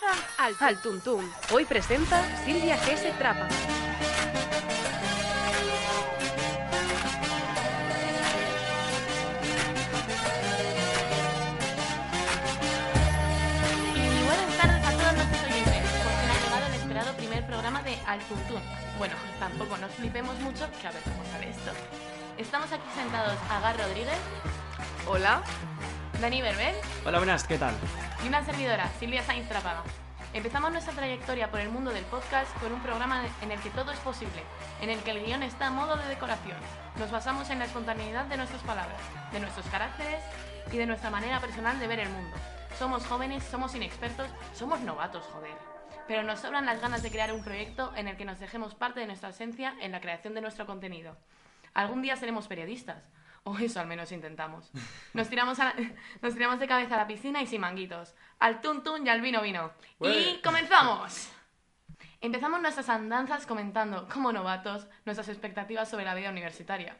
Comienza Al, Al Tuntum. Hoy presenta Silvia G. Trapa. Y buenas tardes a todos nuestros oyentes, por fin ha llegado el esperado primer programa de Al Tuntún. Bueno, tampoco nos flipemos mucho, que a ver cómo sale esto. Estamos aquí sentados Agar Rodríguez, Hola. Dani Berbel Hola, buenas, ¿qué tal? Y una servidora, Silvia Sainz Trápaga. Empezamos nuestra trayectoria por el mundo del podcast con un programa en el que todo es posible, en el que el guion está a modo de decoración. Nos basamos en la espontaneidad de nuestras palabras, de nuestros caracteres y de nuestra manera personal de ver el mundo. Somos jóvenes, somos inexpertos, somos novatos, joder. Pero nos sobran las ganas de crear un proyecto en el que nos dejemos parte de nuestra esencia en la creación de nuestro contenido. Algún día seremos periodistas, o eso al menos intentamos. Nos tiramos, a la- nos tiramos de cabeza a la piscina y sin manguitos. Al tun tun y al vino vino. ¡Y comenzamos! Empezamos nuestras andanzas comentando, como novatos, nuestras expectativas sobre la vida universitaria.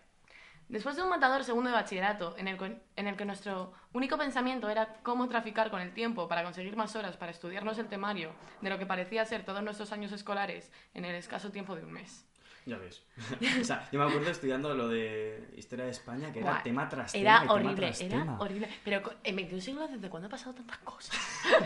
Después de un matador segundo de bachillerato, en el, en el que nuestro único pensamiento era cómo traficar con el tiempo para conseguir más horas para estudiarnos el temario de lo que parecía ser todos nuestros años escolares en el escaso tiempo de un mes. Ya ves. o sea, yo me acuerdo estudiando lo de Historia de España, que era Buah, tema tras tema. Era tema horrible, tras era tema. horrible. Pero en 21 siglos, ¿desde cuándo ha pasado tantas cosas?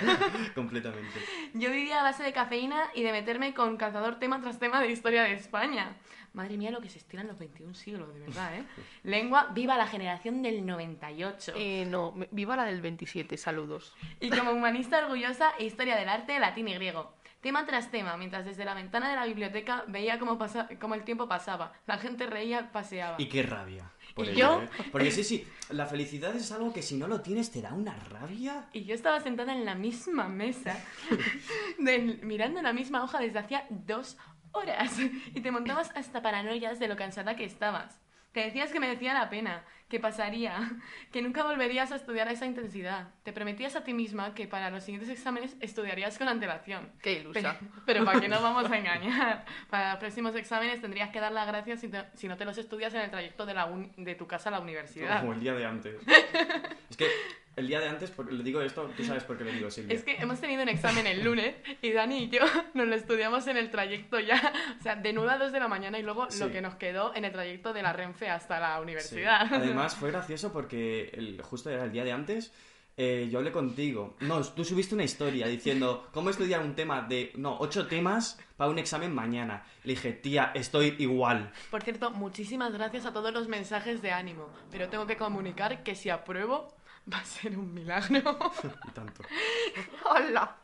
Completamente. Yo vivía a base de cafeína y de meterme con calzador tema tras tema de historia de España. Madre mía, lo que se estira en los 21 siglos, de verdad, ¿eh? Lengua, viva la generación del 98. Eh, no, viva la del 27, saludos. Y como humanista orgullosa, historia del arte, latín y griego. Tema tras tema, mientras desde la ventana de la biblioteca veía cómo, pasa, cómo el tiempo pasaba. La gente reía, paseaba. Y qué rabia. por ¿Y ello, yo? ¿eh? Porque sí, sí, la felicidad es algo que si no lo tienes te da una rabia. Y yo estaba sentada en la misma mesa, mirando la misma hoja desde hacía dos horas. Y te montabas hasta paranoias de lo cansada que estabas. Te decías que merecía la pena, que pasaría, que nunca volverías a estudiar a esa intensidad. Te prometías a ti misma que para los siguientes exámenes estudiarías con antelación. Qué ilusa. Pero, pero ¿para qué nos vamos a engañar? Para los próximos exámenes tendrías que dar las gracias si, te- si no te los estudias en el trayecto de, la de tu casa a la universidad. Como el día de antes. es que el día de antes, porque le digo esto, tú sabes por qué le digo, Silvia. Es que hemos tenido un examen el lunes y Dani y yo nos lo estudiamos en el trayecto ya, o sea, de 9 a 2 de la mañana y luego Sí. lo que nos quedó en el trayecto de la Renfe hasta la Sí. universidad. Además, fue gracioso porque el, justo era el día de antes. eh, yo hablé contigo. No, tú subiste una historia diciendo cómo estudiar un tema de. No, ocho temas para un examen mañana. Le dije, tía, estoy igual. Por cierto, muchísimas gracias a todos los mensajes de ánimo, pero tengo que comunicar que si apruebo va a ser un milagro. Y tanto. ¡Hola!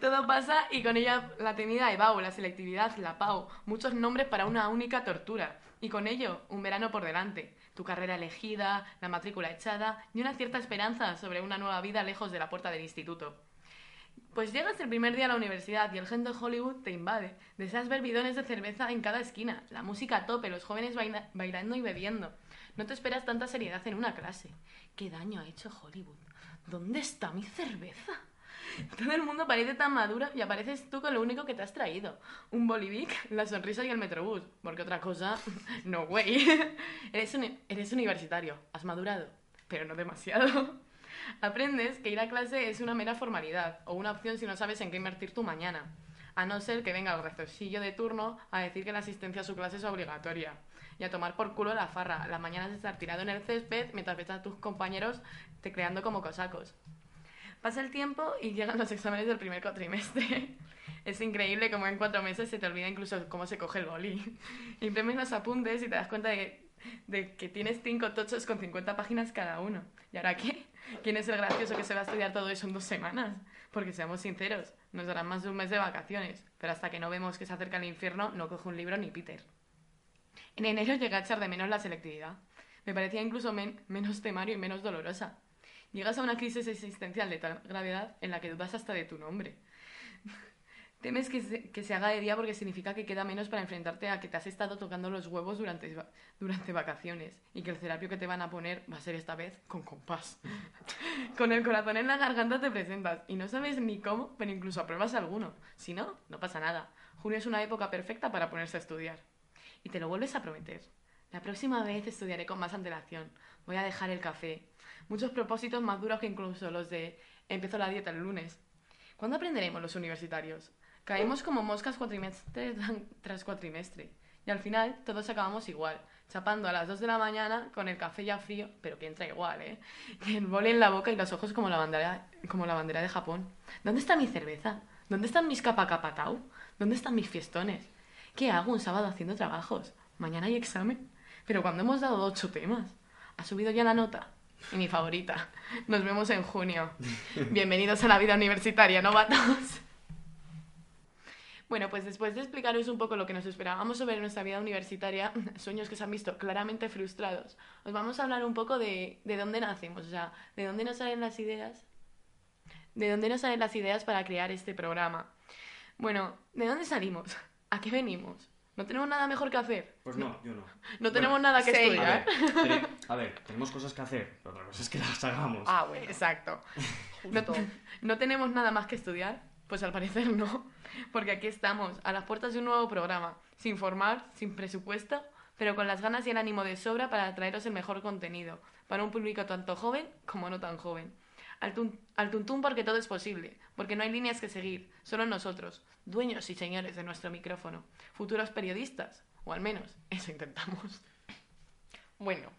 Todo pasa y con ella la temida EBAU, la selectividad, la PAU, muchos nombres para una única tortura. Y con ello, un verano por delante, tu carrera elegida, la matrícula echada y una cierta esperanza sobre una nueva vida lejos de la puerta del instituto. Pues llegas el primer día a la universidad y el gen de Hollywood te invade. Deseas ver bidones de cerveza en cada esquina, la música a tope, los jóvenes baila- bailando y bebiendo. No te esperas tanta seriedad en una clase. ¿Qué daño ha hecho Hollywood? ¿Dónde está mi cerveza? Todo el mundo parece tan maduro y apareces tú con lo único que te has traído. Un bolivic, la sonrisa y el metrobús. Porque otra cosa, no way. eres, uni- eres universitario, has madurado, pero no demasiado. Aprendes que ir a clase es una mera formalidad o una opción si no sabes en qué invertir tu mañana. A no ser que venga el rectorcillo de turno a decir que la asistencia a su clase es obligatoria. Y a tomar por culo la farra. Las mañanas de estar tirado en el césped mientras ves a tus compañeros tecleando como cosacos. Pasa el tiempo y llegan los exámenes del primer cuatrimestre. Es increíble cómo en cuatro meses se te olvida incluso cómo se coge el boli. Imprimes los apuntes y te das cuenta de de que tienes cinco tochos con 50 páginas cada uno. ¿Y ahora qué? ¿Quién es el gracioso que se va a estudiar todo eso en dos semanas? Porque seamos sinceros, nos darán más de un mes de vacaciones, pero hasta que no vemos que se acerca el infierno, no coge un libro ni Peter. En enero llega a echar de menos la selectividad. Me parecía incluso men- menos temario y menos dolorosa. Llegas a una crisis existencial de tal gravedad en la que dudas hasta de tu nombre. Temes que se, que se haga de día porque significa que queda menos para enfrentarte a que te has estado tocando los huevos durante, durante vacaciones y que el terapio que te van a poner va a ser esta vez con compás. con el corazón en la garganta te presentas y no sabes ni cómo, pero incluso apruebas alguno. Si no, no pasa nada. Junio es una época perfecta para ponerse a estudiar. Y te lo vuelves a prometer. La próxima vez estudiaré con más antelación. Voy a dejar el café. Muchos propósitos más duros que incluso los de empiezo la dieta el lunes. ¿Cuándo aprenderemos los universitarios? Caemos como moscas cuatrimestre tras cuatrimestre. Y al final todos acabamos igual, chapando a las 2 de la mañana con el café ya frío, pero que entra igual, ¿eh? Y el boli en la boca y los ojos como la bandera, como la bandera de Japón. ¿Dónde está mi cerveza? ¿Dónde están mis capacapatau? ¿Dónde están mis fiestones? ¿Qué hago un sábado haciendo trabajos? Mañana hay examen. Pero cuando hemos dado ocho temas, ¿ha subido ya la nota? Y mi favorita. Nos vemos en junio. Bienvenidos a la vida universitaria, novatos. Bueno, pues después de explicaros un poco lo que nos esperábamos sobre nuestra vida universitaria, sueños que se han visto claramente frustrados, os vamos a hablar un poco de, de dónde nacemos, o sea, de dónde nos salen las ideas, de dónde nos salen las ideas para crear este programa. Bueno, ¿de dónde salimos? ¿A qué venimos? ¿No tenemos nada mejor que hacer? Pues no, yo no. No tenemos nada que sí. A estudiar. ver, a ver, tenemos cosas que hacer, pero otra cosa es que las hagamos. Ah, bueno. Exacto. No, no tenemos nada más que estudiar? Pues al parecer no, porque aquí estamos, a las puertas de un nuevo programa, sin formar, sin presupuesto, pero con las ganas y el ánimo de sobra para traeros el mejor contenido, para un público tanto joven como no tan joven. Al, tun- tuntún porque todo es posible, porque no hay líneas que seguir, solo nosotros, dueños y señores de nuestro micrófono, futuros periodistas, o al menos eso intentamos. Bueno,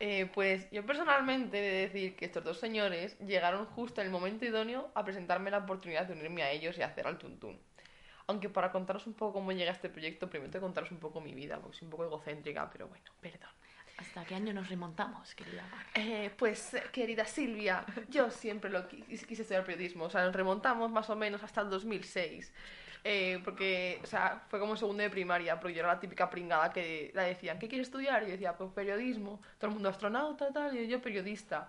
eh, pues yo personalmente he de decir que estos dos señores llegaron justo en el momento idóneo a presentarme la oportunidad de unirme a ellos y hacer al tuntún. Aunque para contaros un poco cómo llega este proyecto, primero que contaros un poco mi vida, porque soy un poco egocéntrica, pero bueno, perdón. ¿Hasta qué año nos remontamos, querida? Eh, pues, querida Silvia, yo siempre lo qui- quise estudiar periodismo. O sea, nos remontamos más o menos hasta el 2006. Eh, porque, o sea, fue como segundo de primaria, porque yo era la típica pringada que la decían, ¿qué quieres estudiar? Y yo decía, pues periodismo. Todo el mundo astronauta, tal, y yo periodista.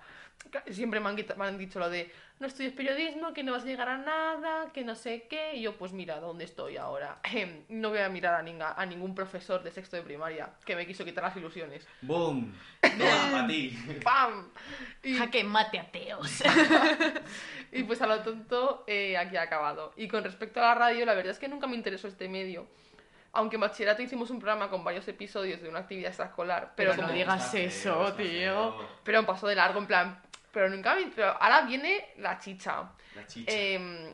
Siempre me han, me han dicho lo de, no estudies periodismo, que no vas a llegar a nada, que no sé qué. Y yo, pues mira, ¿dónde estoy ahora? no voy a mirar a, ninga- a ningún profesor de sexto de primaria que me quiso quitar las ilusiones. ¡Boom! Toma, para ti. ¡Pam! Y- Jaque mate ateos. Y pues a lo tonto, eh, aquí ha acabado. Y con respecto a la radio, la verdad es que nunca me interesó este medio. Aunque en bachillerato hicimos un programa con varios episodios de una actividad extraescolar, pero, Pero no como- digas eso, tío. pero pasó de largo, en plan. Pero nunca me- Pero ahora viene la chicha. La chicha. Eh,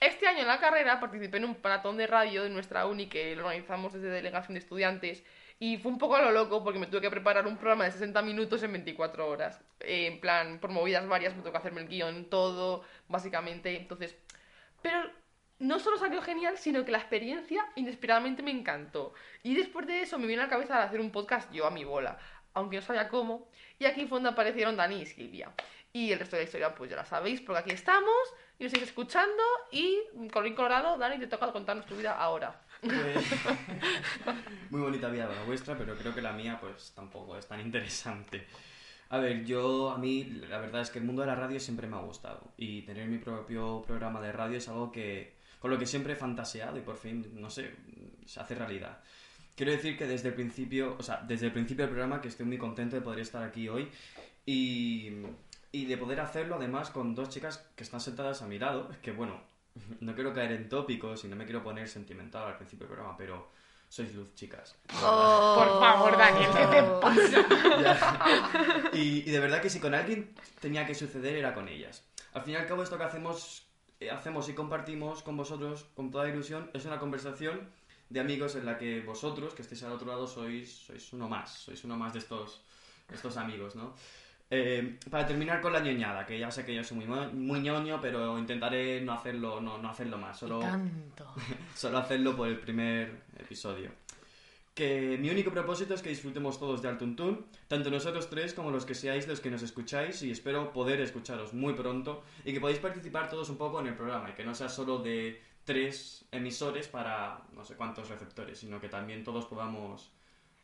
este año en la carrera participé en un maratón de radio de nuestra uni que lo organizamos desde Delegación de Estudiantes y fue un poco a lo loco porque me tuve que preparar un programa de 60 minutos en 24 horas. Eh, en plan, por movidas varias, me tuve que hacerme el guion, todo, básicamente. Entonces, pero no solo salió genial, sino que la experiencia inesperadamente me encantó. Y después de eso me vino a la cabeza hacer un podcast yo a mi bola, aunque no sabía cómo. Y aquí fue donde aparecieron Dani y Silvia. Y el resto de la historia, pues ya la sabéis, porque aquí estamos y nos estáis escuchando. Y, colorín colorado, Dani, te toca contarnos tu vida ahora. Pues, Muy bonita vida la vuestra, pero creo que la mía pues tampoco es tan interesante. A ver, yo a mí la verdad es que el mundo de la radio siempre me ha gustado y tener mi propio programa de radio es algo que con lo que siempre he fantaseado y por fin, no sé, se hace realidad. Quiero decir que desde el principio, o sea, desde el principio del programa que estoy muy contento de poder estar aquí hoy y, y de poder hacerlo además con dos chicas que están sentadas a mi lado, que bueno, no quiero caer en tópicos y no me quiero poner sentimental al principio del programa, pero sois luz, chicas. Por favor, Daniel, ¿qué te pasa? Ya. Y, y de verdad que si con alguien tenía que suceder era con ellas. Al fin y al cabo esto que hacemos, eh, hacemos y compartimos con vosotros con toda ilusión es una conversación de amigos en la que vosotros, que estéis al otro lado, sois, sois uno más, sois uno más de estos, estos amigos, ¿no? Eh, para terminar con la ñoñada, que ya sé que yo soy muy, muy ñoño, pero intentaré no hacerlo, no, no hacerlo más, solo, Tanto. solo hacerlo por el primer episodio. Que mi único propósito es que disfrutemos todos de Altuntún, tanto nosotros tres como los que seáis los que nos escucháis, y espero poder escucharos muy pronto y que podáis participar todos un poco en el programa y que no sea solo de tres emisores para no sé cuántos receptores, sino que también todos podamos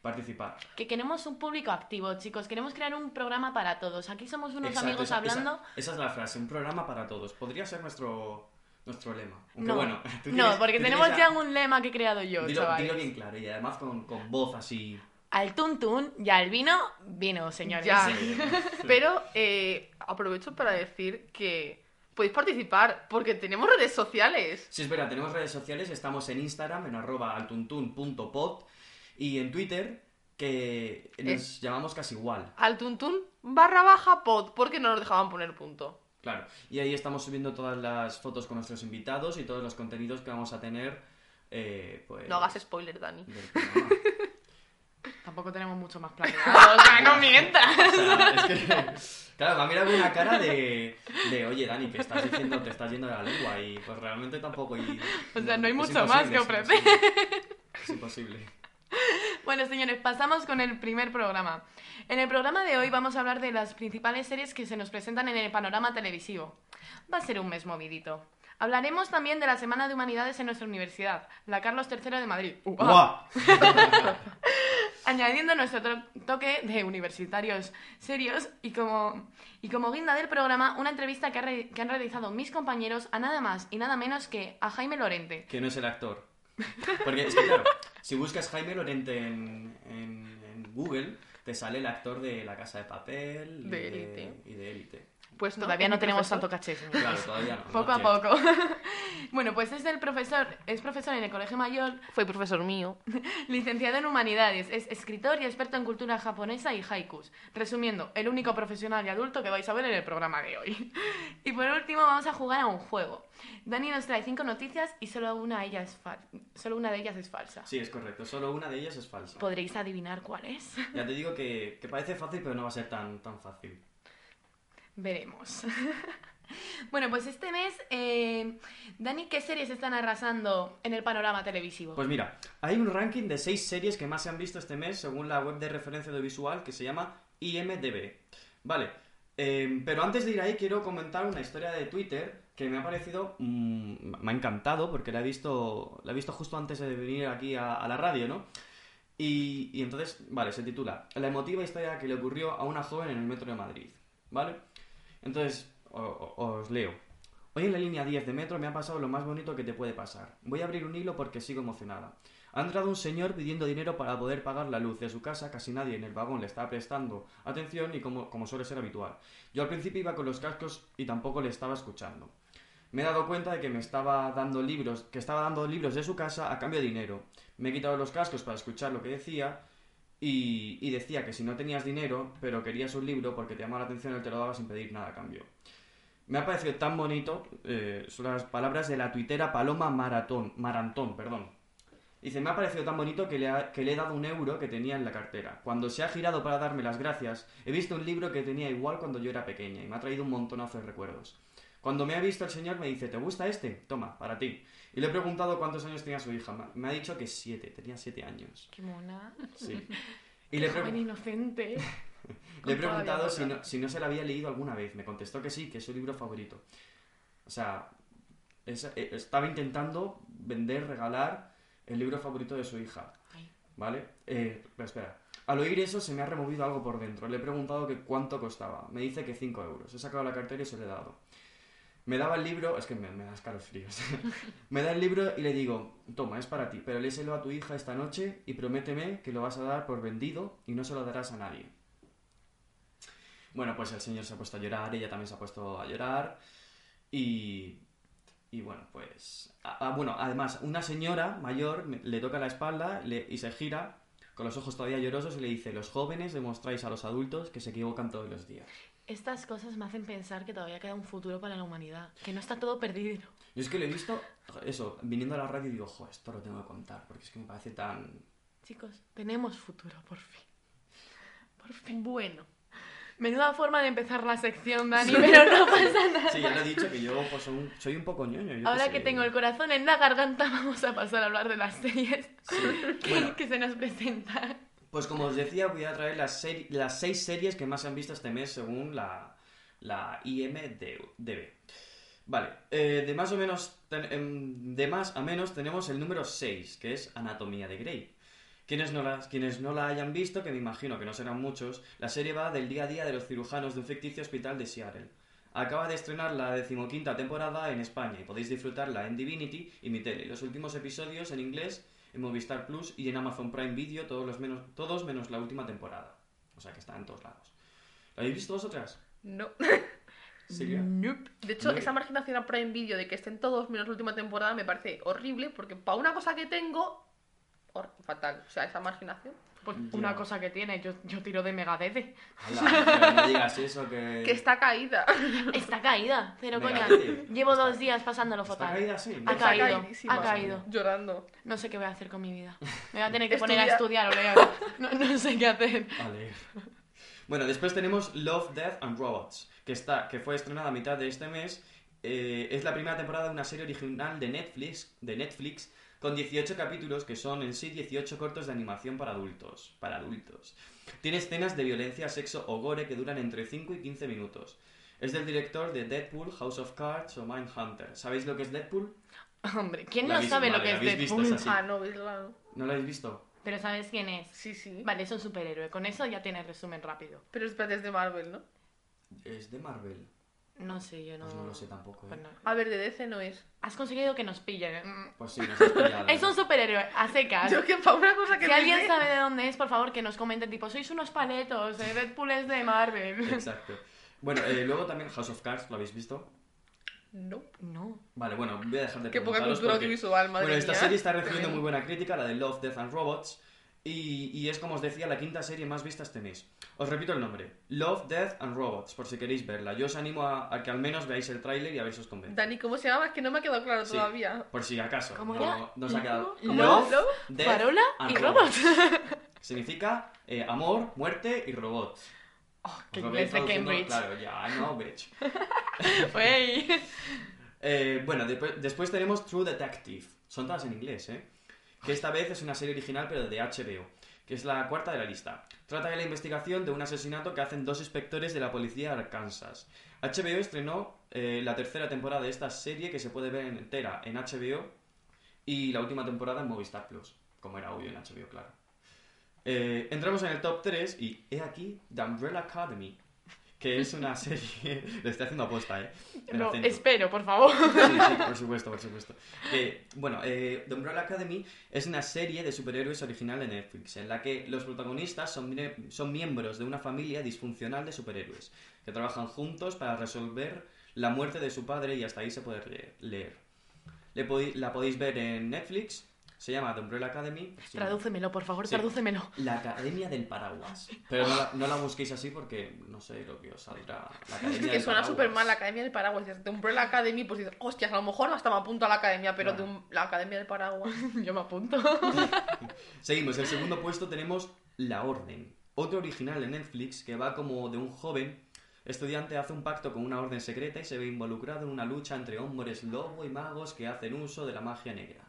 participar. Que queremos un público activo, chicos. Queremos crear un programa para todos. Aquí somos unos Exacto, amigos esa- hablando. Esa, esa es la frase, un programa para todos. Podría ser nuestro, nuestro lema. Aunque No, bueno, tú no, tienes- porque tú tenemos ya un lema que he creado yo, Dilo, chavales. dilo bien claro y además con, con voz así. Al tuntún y al vino, vino, señores. Ya. Sí. Pero eh, aprovecho para decir que podéis participar porque tenemos redes sociales. Sí, es verdad, tenemos redes sociales, estamos en Instagram, en arroba altuntun.pod y en Twitter, que nos llamamos casi igual. Al tuntún barra baja pod porque no nos dejaban poner punto. Claro, y ahí estamos subiendo todas las fotos con nuestros invitados y todos los contenidos que vamos a tener. eh, pues, No hagas spoiler, Dani. Tampoco tenemos mucho más planeado. o sea, no mientas. O sea, es que, claro, me ha mirado con una cara de, de, oye, Dani, que estás diciendo, te estás yendo de la lengua y pues realmente tampoco. Y, O sea, no hay mucho más que es ofrecer. imposible. Es imposible. Bueno, señores, pasamos con el primer programa. En el programa de hoy vamos a hablar de las principales series que se nos presentan en el panorama televisivo. Va a ser un mes movidito. Hablaremos también de la Semana de Humanidades en nuestra universidad, la Carlos III de Madrid. Uh, ah. ¡Guau! añadiendo nuestro to- toque de universitarios serios y como, y como guinda del programa, una entrevista que, que han realizado mis compañeros a nada más y nada menos que a Jaime Lorente. Que no es el actor. Porque es que, claro, si buscas Jaime Lorente en, en- en Google, te sale el actor de La Casa de Papel y De Élite. y de Élite. Pues no, Todavía no tenemos profesor. tanto caché. Claro, todavía no. Poco a poco. bueno, pues es el profesor, es profesor en el Colegio Mayor, Fue profesor mío. licenciado en Humanidades, es escritor y experto en cultura japonesa y haikus. Resumiendo, el único profesional y adulto que vais a ver en el programa de hoy. y por último vamos a jugar a un juego. Dani nos trae cinco noticias y solo una, de ellas es fal- solo una de ellas es falsa. Sí, es correcto. Solo una de ellas es falsa. ¿Podréis adivinar cuál es? Ya te digo que, que parece fácil, pero no va a ser tan, tan fácil. Veremos. bueno, pues este mes, eh, Dani, ¿qué series están arrasando en el panorama televisivo? Pues mira, hay un ranking de seis series que más se han visto este mes según la web de referencia audiovisual que se llama IMDB. Vale, eh, pero antes de ir ahí quiero comentar una historia de Twitter que me ha parecido, mm, me ha encantado porque la he visto, la he visto justo antes de venir aquí a, a la radio, ¿no? Y, y entonces, vale, se titula La emotiva historia que le ocurrió a una joven en el metro de Madrid, ¿vale? Entonces, os leo. Hoy en la línea 10 de metro me ha pasado lo más bonito que te puede pasar. Voy a abrir un hilo porque sigo emocionada. Ha entrado un señor pidiendo dinero para poder pagar la luz de su casa, casi nadie en el vagón le estaba prestando atención y como, como suele ser habitual. Yo al principio iba con los cascos y tampoco le estaba escuchando. Me he dado cuenta de que me estaba dando libros, que estaba dando libros de su casa a cambio de dinero. Me he quitado los cascos para escuchar lo que decía y, decía que si no tenías dinero, pero querías un libro porque te llamaba la atención, él te lo daba sin pedir nada a cambio. Me ha parecido tan bonito, eh, son las palabras de la tuitera Paloma Maratón, Marantón, perdón. Dice, me ha parecido tan bonito que le, que le he dado un euro que tenía en la cartera. Cuando se ha girado para darme las gracias, he visto un libro que tenía igual cuando yo era pequeña y me ha traído un montonazo de recuerdos. Cuando me ha visto el señor me dice, ¿te gusta este? Toma, para ti. Y le he preguntado cuántos años tenía su hija. Me- ha dicho que siete, tenía siete años. Qué mona. Sí. Y le joven inocente. le he preguntado si no, si no se la había leído alguna vez. Me contestó que sí, que es su libro favorito. O sea, es- eh, estaba intentando vender, regalar el libro favorito de su hija. ¿Vale? Eh, pero espera. Al oír eso se me ha removido algo por dentro. Le he preguntado que cuánto costaba. Me dice que 5 euros. He sacado la cartera y se lo he dado. Me daba el libro, es que me, me da escalofríos. me da el libro y le digo, toma, es para ti, pero léselo a tu hija esta noche y prométeme que lo vas a dar por vendido y no se lo darás a nadie. Bueno, pues el señor se ha puesto a llorar, ella también se ha puesto a llorar y... Y bueno, pues... bueno, además, una señora mayor le toca la espalda y se gira con los ojos todavía llorosos y le dice, los jóvenes demostráis a los adultos que se equivocan todos los días. Estas cosas me hacen pensar que todavía queda un futuro para la humanidad, que no está todo perdido. Yo es que lo he visto, eso, viniendo a la radio y digo, jo, esto lo tengo que contar, porque es que me parece tan... Chicos, tenemos futuro, por fin. Por fin. Bueno. Menuda forma de empezar la sección, Dani, pero no pasa nada. Sí, ya lo he dicho, que yo pues, soy un- soy un poco ñoño. yo Ahora sé. que tengo el corazón en la garganta, vamos a pasar a hablar de las series Sí. que, Bueno, que se nos presentan. Pues como os decía, voy a traer las, las seis series que más se han visto este mes según la, la IMDB. Vale, eh, de más o menos, em, de más a menos tenemos el número 6, que es Anatomía de Grey. Quienes no, la, quienes no la hayan visto, que me imagino que no serán muchos, la serie va del día a día de los cirujanos de un ficticio hospital de Seattle. Acaba de estrenar la decimoquinta temporada en España y podéis disfrutarla en Divinity y mi tele. Los últimos episodios en inglés en Movistar Plus y en Amazon Prime Video, todos, los menos, todos menos la última temporada. O sea que está en todos lados. ¿La habéis visto vosotras? No. Silvia. Nope. De hecho, esa marginación a Prime Video de que estén todos menos la última temporada me parece horrible porque para una cosa que tengo, fatal. O sea, esa marginación, Pues Ya. una cosa que tiene, yo, yo tiro de pero no digas eso que... Que está caída. Está caída, pero coña. Llevo Está- dos días pasándolo ¿Está fatal. caída así? Ha Está caído, ha caído. Llorando. No sé qué voy a hacer con mi vida. Me voy a tener que poner a Estudiar. estudiar o leer. No, no sé qué hacer. Vale. Bueno, después tenemos Love, Death and Robots, que, está, que fue estrenada a mitad de este mes. Eh, es la primera temporada de una serie original de Netflix, de Netflix con 18 capítulos que son en sí 18 cortos de animación para adultos. Para adultos. Tiene escenas de violencia, sexo o gore que duran entre 5 y 15 minutos. Es del director de Deadpool, House of Cards o Mindhunter. ¿Sabéis lo que es Deadpool? Hombre, ¿quién no habéis- sabe lo vale, que la es habéis visto, Deadpool? es. Ah, no, claro. ¿No lo habéis visto? Pero ¿sabes quién es? Sí, sí. Vale, es un superhéroe. Con eso ya tienes resumen rápido. Pero espérate, es de Marvel, ¿no? Es de Marvel. No sé, yo no... Pues no lo sé tampoco. ¿eh? Pues no. A ver, de DC no es. Has conseguido que nos pillen. Mm. Pues sí, nos has pillado. Es un superhéroe, a secas. Yo que para una cosa que Si no alguien sé- sabe de dónde es, por favor, que nos comenten, tipo, sois unos paletos, eh, Deadpool es de Marvel. Exacto. Bueno, eh, luego también House of Cards, ¿lo habéis visto? No. No. Vale, bueno, voy a dejar de Qué poca cultura porque- audiovisual, madre Bueno, esta mía. serie está recibiendo muy buena crítica, la de Love, Death and Robots, y, y es, como os decía, la quinta serie más vista este mes. Os repito el nombre, Love, Death and Robots, por si queréis verla. Yo os animo a, a que al menos veáis el tráiler y a ver si os convence. Dani, ¿cómo se llama? Es que no me ha quedado claro Sí, todavía. Por si acaso. ¿Cómo no, era? no os ha quedado. Love, Death Farola and y robots. Significa eh, amor, muerte y robots. Oh, voy inglés de Cambridge. Claro, ya, I know, bitch. Eh, bueno, después, después tenemos True Detective. Son todas en inglés, ¿eh? Que esta vez es una serie original, pero de HBO, que es la cuarta de la lista. Trata de la investigación de un asesinato que hacen dos inspectores de la policía de Arkansas. HBO estrenó eh, la tercera temporada de esta serie, que se puede ver entera en HBO, y la última temporada en Movistar Plus, como era obvio en HBO, claro. Eh, entramos en el top 3 y he aquí The Umbrella Academy, que es una serie... Le estoy haciendo aposta, ¿eh? El No, acento. espero, por favor. Sí, sí, por supuesto, por supuesto. Que, bueno, eh, The Umbrella Academy es una serie de superhéroes original de Netflix, en la que los protagonistas son, son miembros de una familia disfuncional de superhéroes, que trabajan juntos para resolver la muerte de su padre y hasta ahí se puede leer. leer. Le podí- la podéis ver en Netflix, se llama The Umbrella Academy. Sí. Tradúcemelo, por favor, Sí. tradúcemelo. La Academia del Paraguas. Pero no la, no la busquéis así porque no sé lo que os saldrá. La Academia Es que del suena súper mal la Academia del Paraguas. De Umbrella Academy, pues dices, hostias, a lo mejor hasta me apunto a la Academia, pero Claro. de un- la Academia del Paraguas. Yo me apunto. Seguimos, el segundo puesto tenemos La Orden, otro original de Netflix que va como de un joven estudiante hace un pacto con una orden secreta y se ve involucrado en una lucha entre hombres lobo y magos que hacen uso de la magia negra.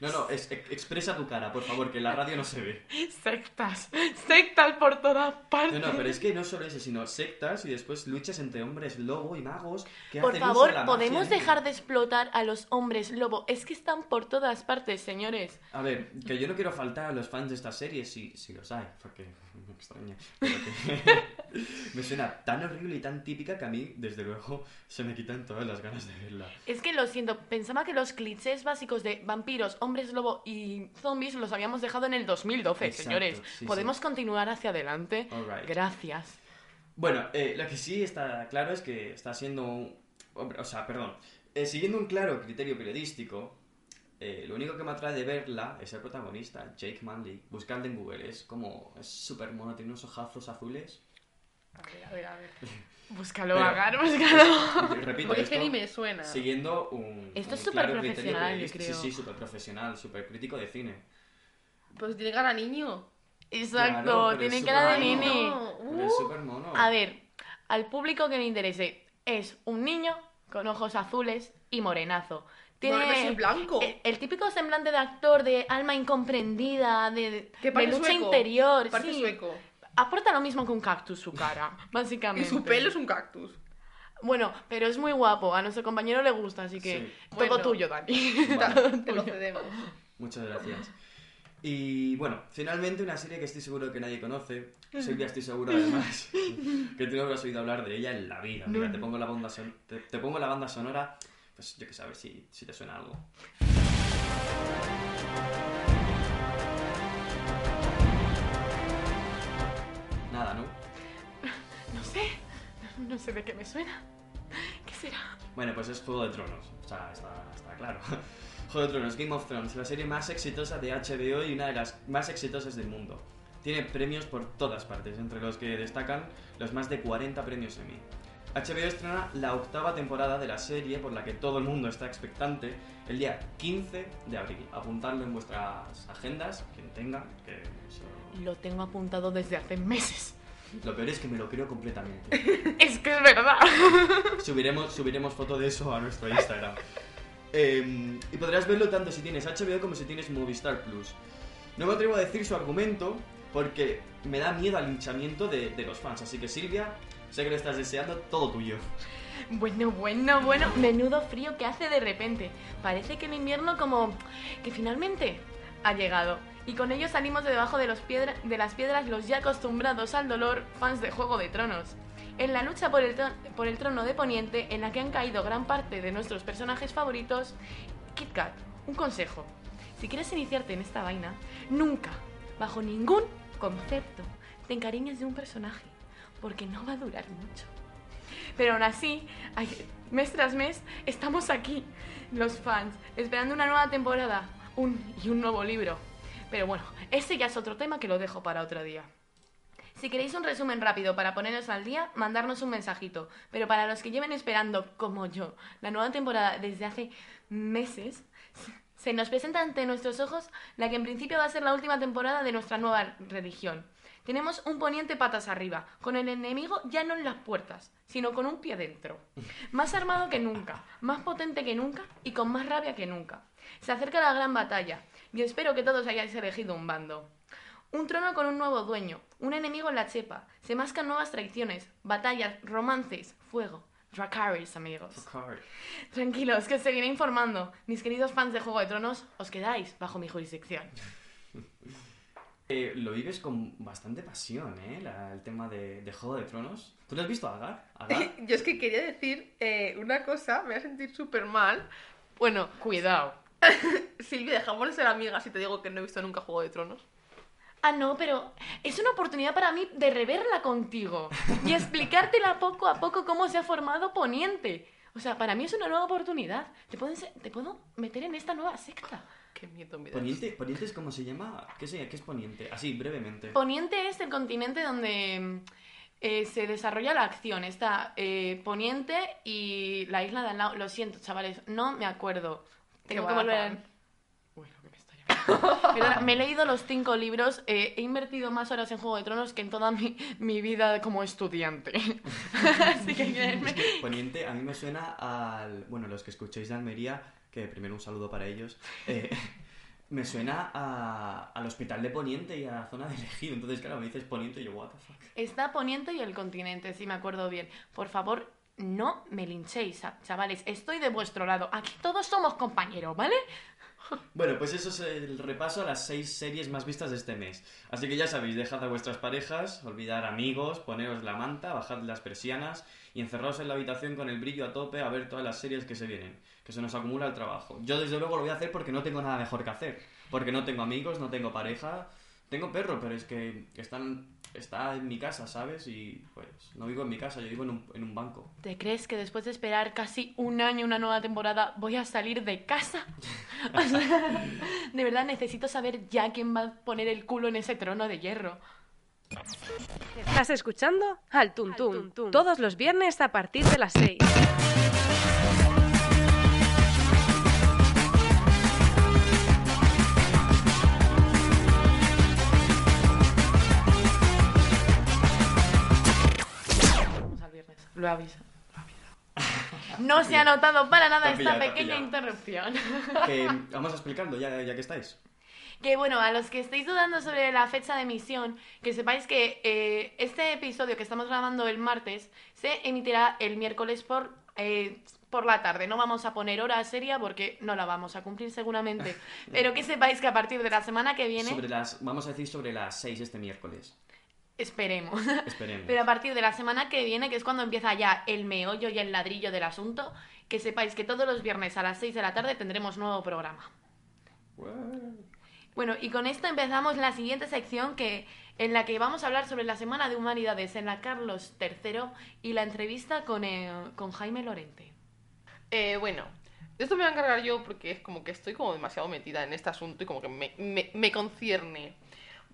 No, no, es- ex- expresa tu cara, por favor, que en la radio no se ve. Sectas. Sectas por todas No, partes. no, pero es que no solo eso, sino sectas y después luchas entre hombres lobo y magos que Por hacen uso favor, de la magia ¿podemos dejar de explotar a los hombres lobo? Es que están por todas partes, señores. A ver, que yo no quiero faltar a los fans de esta serie, si, si los hay, porque me extraña. que me suena tan horrible y tan típica que a mí, desde luego, se me quitan todas las ganas de verla. Es que lo siento, pensaba que los clichés básicos de vampiros, hombres lobo y zombies los habíamos dejado en el 2012, Exacto, señores. sí, ¿Podemos sí. continuar hacia adelante? Alright. Gracias. Bueno, eh, lo que sí está claro es que está siendo un... O sea, perdón. eh, siguiendo un claro criterio periodístico, eh, lo único que me atrae de verla es el protagonista, Jake Manley. Buscadle en Google, es como... Es súper mono, tiene unos ojazos azules. A ver, a ver, a ver. Búscalo, Pero- Agar, búscalo. Repito, es que esto- ni me suena. Siguiendo un. Esto es súper claro profesional, yo creo. Sí, sí, súper profesional, súper crítico de cine. Pues tiene cara a niño. Exacto, Claro, tiene cara de. No, Pero es uh, súper mono. A ver, al público que le interese, es un niño con ojos azules y morenazo. Tiene blanco. El, el típico semblante de actor de alma incomprendida, de, Que de parece lucha sueco. interior. Parece sí. sueco. Aporta lo mismo que un cactus su cara, Y básicamente. su pelo es un cactus. Bueno, pero es muy guapo, a nuestro compañero le gusta, así que Sí. todo Bueno. tuyo, Dani. Vale, Te lo cedemos. muchas gracias. Y bueno, finalmente una serie que estoy seguro que nadie conoce. Silvia, estoy seguro además que tú no habrás oído hablar de ella en la vida. Mira, te pongo la banda son- te, te pongo la banda sonora, pues yo que sé, a ver si, si te suena algo. Nada, ¿no? No sé, no sé de qué me suena. ¿Qué será? Bueno, pues es Juego de Tronos, o sea, está, está claro. Juego de Tronos, Game of Thrones, la serie más exitosa de HBO y una de las más exitosas del mundo. Tiene premios por todas partes, entre los que destacan los más de 40 premios Emmy. HBO estrena la octava temporada de la serie por la que todo el mundo está expectante el día 15 de abril. Apuntadlo en vuestras agendas, quien tenga, que eso... Lo tengo apuntado desde hace meses. Lo peor es que me lo creo completamente. Es que es verdad. subiremos, subiremos foto de eso a nuestro Instagram. Eh, y podrás verlo tanto si tienes HBO como si tienes Movistar Plus. No me atrevo a decir su argumento porque me da miedo al hinchamiento de, de los fans. Así que Silvia, sé que lo estás deseando, todo tuyo. Bueno, bueno, bueno. Menudo frío que hace de repente. Parece que el invierno como que finalmente ha llegado. Y con ello salimos de debajo de, las piedras los ya acostumbrados al dolor fans de Juego de Tronos. En la lucha por el, por el trono de Poniente, en la que han caído gran parte de nuestros personajes favoritos, Kit Kat, un consejo. Si quieres iniciarte en esta vaina, nunca, bajo ningún concepto, te encariñes de un personaje, porque no va a durar mucho. Pero aún así, mes tras mes, estamos aquí, los fans, esperando una nueva temporada y un nuevo libro. Pero bueno, ese ya es otro tema que lo dejo para otro día. Si queréis un resumen rápido para poneros al día, mandarnos un mensajito. Pero para los que lleven esperando, como yo, la nueva temporada desde hace meses, se nos presenta ante nuestros ojos la que en principio va a ser la última temporada de nuestra nueva religión. Tenemos un poniente patas arriba, con el enemigo ya no en las puertas, sino con un pie dentro. Más armado que nunca, más potente que nunca y con más rabia que nunca. Se acerca la gran batalla, y espero que todos hayáis elegido un bando. Un trono con un nuevo dueño, un enemigo en la chepa, se mascan nuevas traiciones, batallas, romances, fuego. Dracarys, amigos. Tranquilos, que os seguiré informando. Mis queridos fans de Juego de Tronos, os quedáis bajo mi jurisdicción. Eh, lo vives con bastante pasión, ¿eh? La- el tema de, de Juego de Tronos. ¿Tú lo has visto, Agar? ¿Agar? Yo es que quería decir eh, una cosa, me voy a sentir súper mal. Bueno, Cuidado. Silvia, dejamos de ser amigas si te digo que no he visto nunca Juego de Tronos. Ah, no, pero es una oportunidad para mí de reverla contigo y explicártela poco a poco cómo se ha formado Poniente. O sea, para mí es una nueva oportunidad. Te te puedo meter en esta nueva secta. Qué miedo me das. ¿Poniente, ¿Poniente es cómo se llama? ¿Qué, es Poniente? Así, brevemente. Poniente es el continente donde eh, se desarrolla la acción. Está eh, Poniente y la isla de al lado. Lo siento, chavales, no me acuerdo. Tengo que volver. Uy, lo que me está llamando. Perdona, me he leído los cinco libros, eh, he invertido más horas en Juego de Tronos que en toda mi, mi vida como estudiante. Así que créanme. Es que Poniente a mí me suena al... Bueno, los que escuchéis de Almería, que primero un saludo para ellos, eh, me suena a- al Hospital de Poniente y a la zona de elegido. Entonces, claro, me dices Poniente y yo, what the fuck. Está Poniente y el continente, si me acuerdo bien. Por favor, no me linchéis, chavales. Estoy de vuestro lado. Aquí todos somos compañeros, ¿vale? Bueno, pues eso es el repaso a las seis series más vistas de este mes. Así que ya sabéis, dejad a vuestras parejas, olvidar amigos, poneros la manta, bajad las persianas y encerraos en la habitación con el brillo a tope a ver todas las series que se vienen, que se nos acumula el trabajo. Yo desde luego lo voy a hacer porque no tengo nada mejor que hacer, porque no tengo amigos, no tengo pareja, tengo perro, pero es que están, está en mi casa, ¿sabes? Y pues no vivo en mi casa, yo vivo en un, en un banco. ¿Te crees que después de esperar casi un año una nueva temporada voy a salir de casa? O sea, de verdad necesito saber ya quién va a poner el culo en ese trono de hierro. ¿Estás escuchando? Al Tuntún. Todos los viernes a partir de las 6. Lo aviso. No se ha notado para nada esta pequeña interrupción. Que vamos explicando ya, ya que estáis. Que bueno, a los que estéis dudando sobre la fecha de emisión, que sepáis que eh, este episodio que estamos grabando el martes se emitirá el miércoles por, eh, por la tarde. No vamos a poner hora seria porque no la vamos a cumplir seguramente. Pero que sepáis que a partir de la semana que viene, Sobre las, vamos a decir sobre las 6 este miércoles. Esperemos. Esperemos. Pero a partir de la semana que viene, que es cuando empieza ya el meollo y el ladrillo del asunto, que sepáis que todos los viernes a las 6 de la tarde tendremos nuevo programa. Bueno, y con esto empezamos la siguiente sección que, en la que vamos a hablar sobre la Semana de Humanidades en la Carlos III y la entrevista con, eh, con Jaime Lorente. Eh, bueno, de esto me voy a encargar yo porque es como que estoy como demasiado metida en este asunto y como que me, me, me concierne.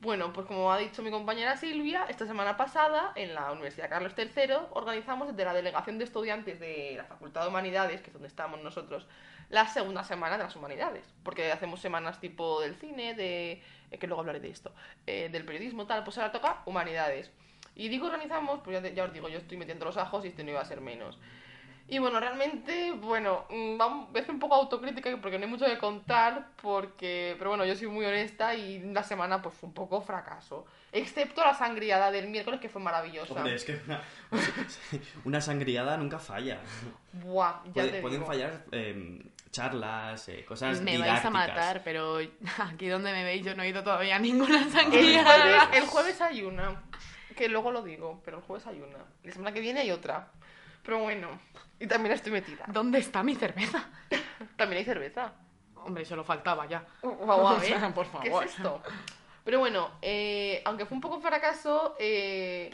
Bueno, pues como ha dicho mi compañera Silvia, esta semana pasada en la Universidad Carlos III organizamos desde la Delegación de Estudiantes de la Facultad de Humanidades, que es donde estamos nosotros, la segunda semana de las humanidades. Porque hacemos semanas tipo del cine, de eh, que luego hablaré de esto, eh, del periodismo, tal, pues ahora toca humanidades. Y digo organizamos, pues ya, te- os digo, yo estoy metiendo los ajos y este no iba a ser menos. Y bueno, realmente, bueno, mm, vamos, voy a hacer un poco autocrítica porque no hay mucho que contar, porque, pero bueno, yo soy muy honesta y la semana pues fue un poco fracaso. Excepto la sangriada del miércoles que fue maravillosa. Hombre, es que una, una sangriada nunca falla. Buah, ya Puede- te pueden digo. fallar eh, charlas, eh, cosas Me vais a matar, pero aquí donde me veis yo no he ido todavía a ninguna El jueves, el jueves hay una, que luego lo digo, pero el jueves hay una. La semana que viene hay otra. Pero bueno, y también estoy metida. ¿Dónde está mi cerveza? También hay cerveza. Hombre, solo faltaba ya. Vamos a O sea, ver, por ¿qué favor. es esto? Pero bueno, eh, aunque fue un poco fracaso, eh,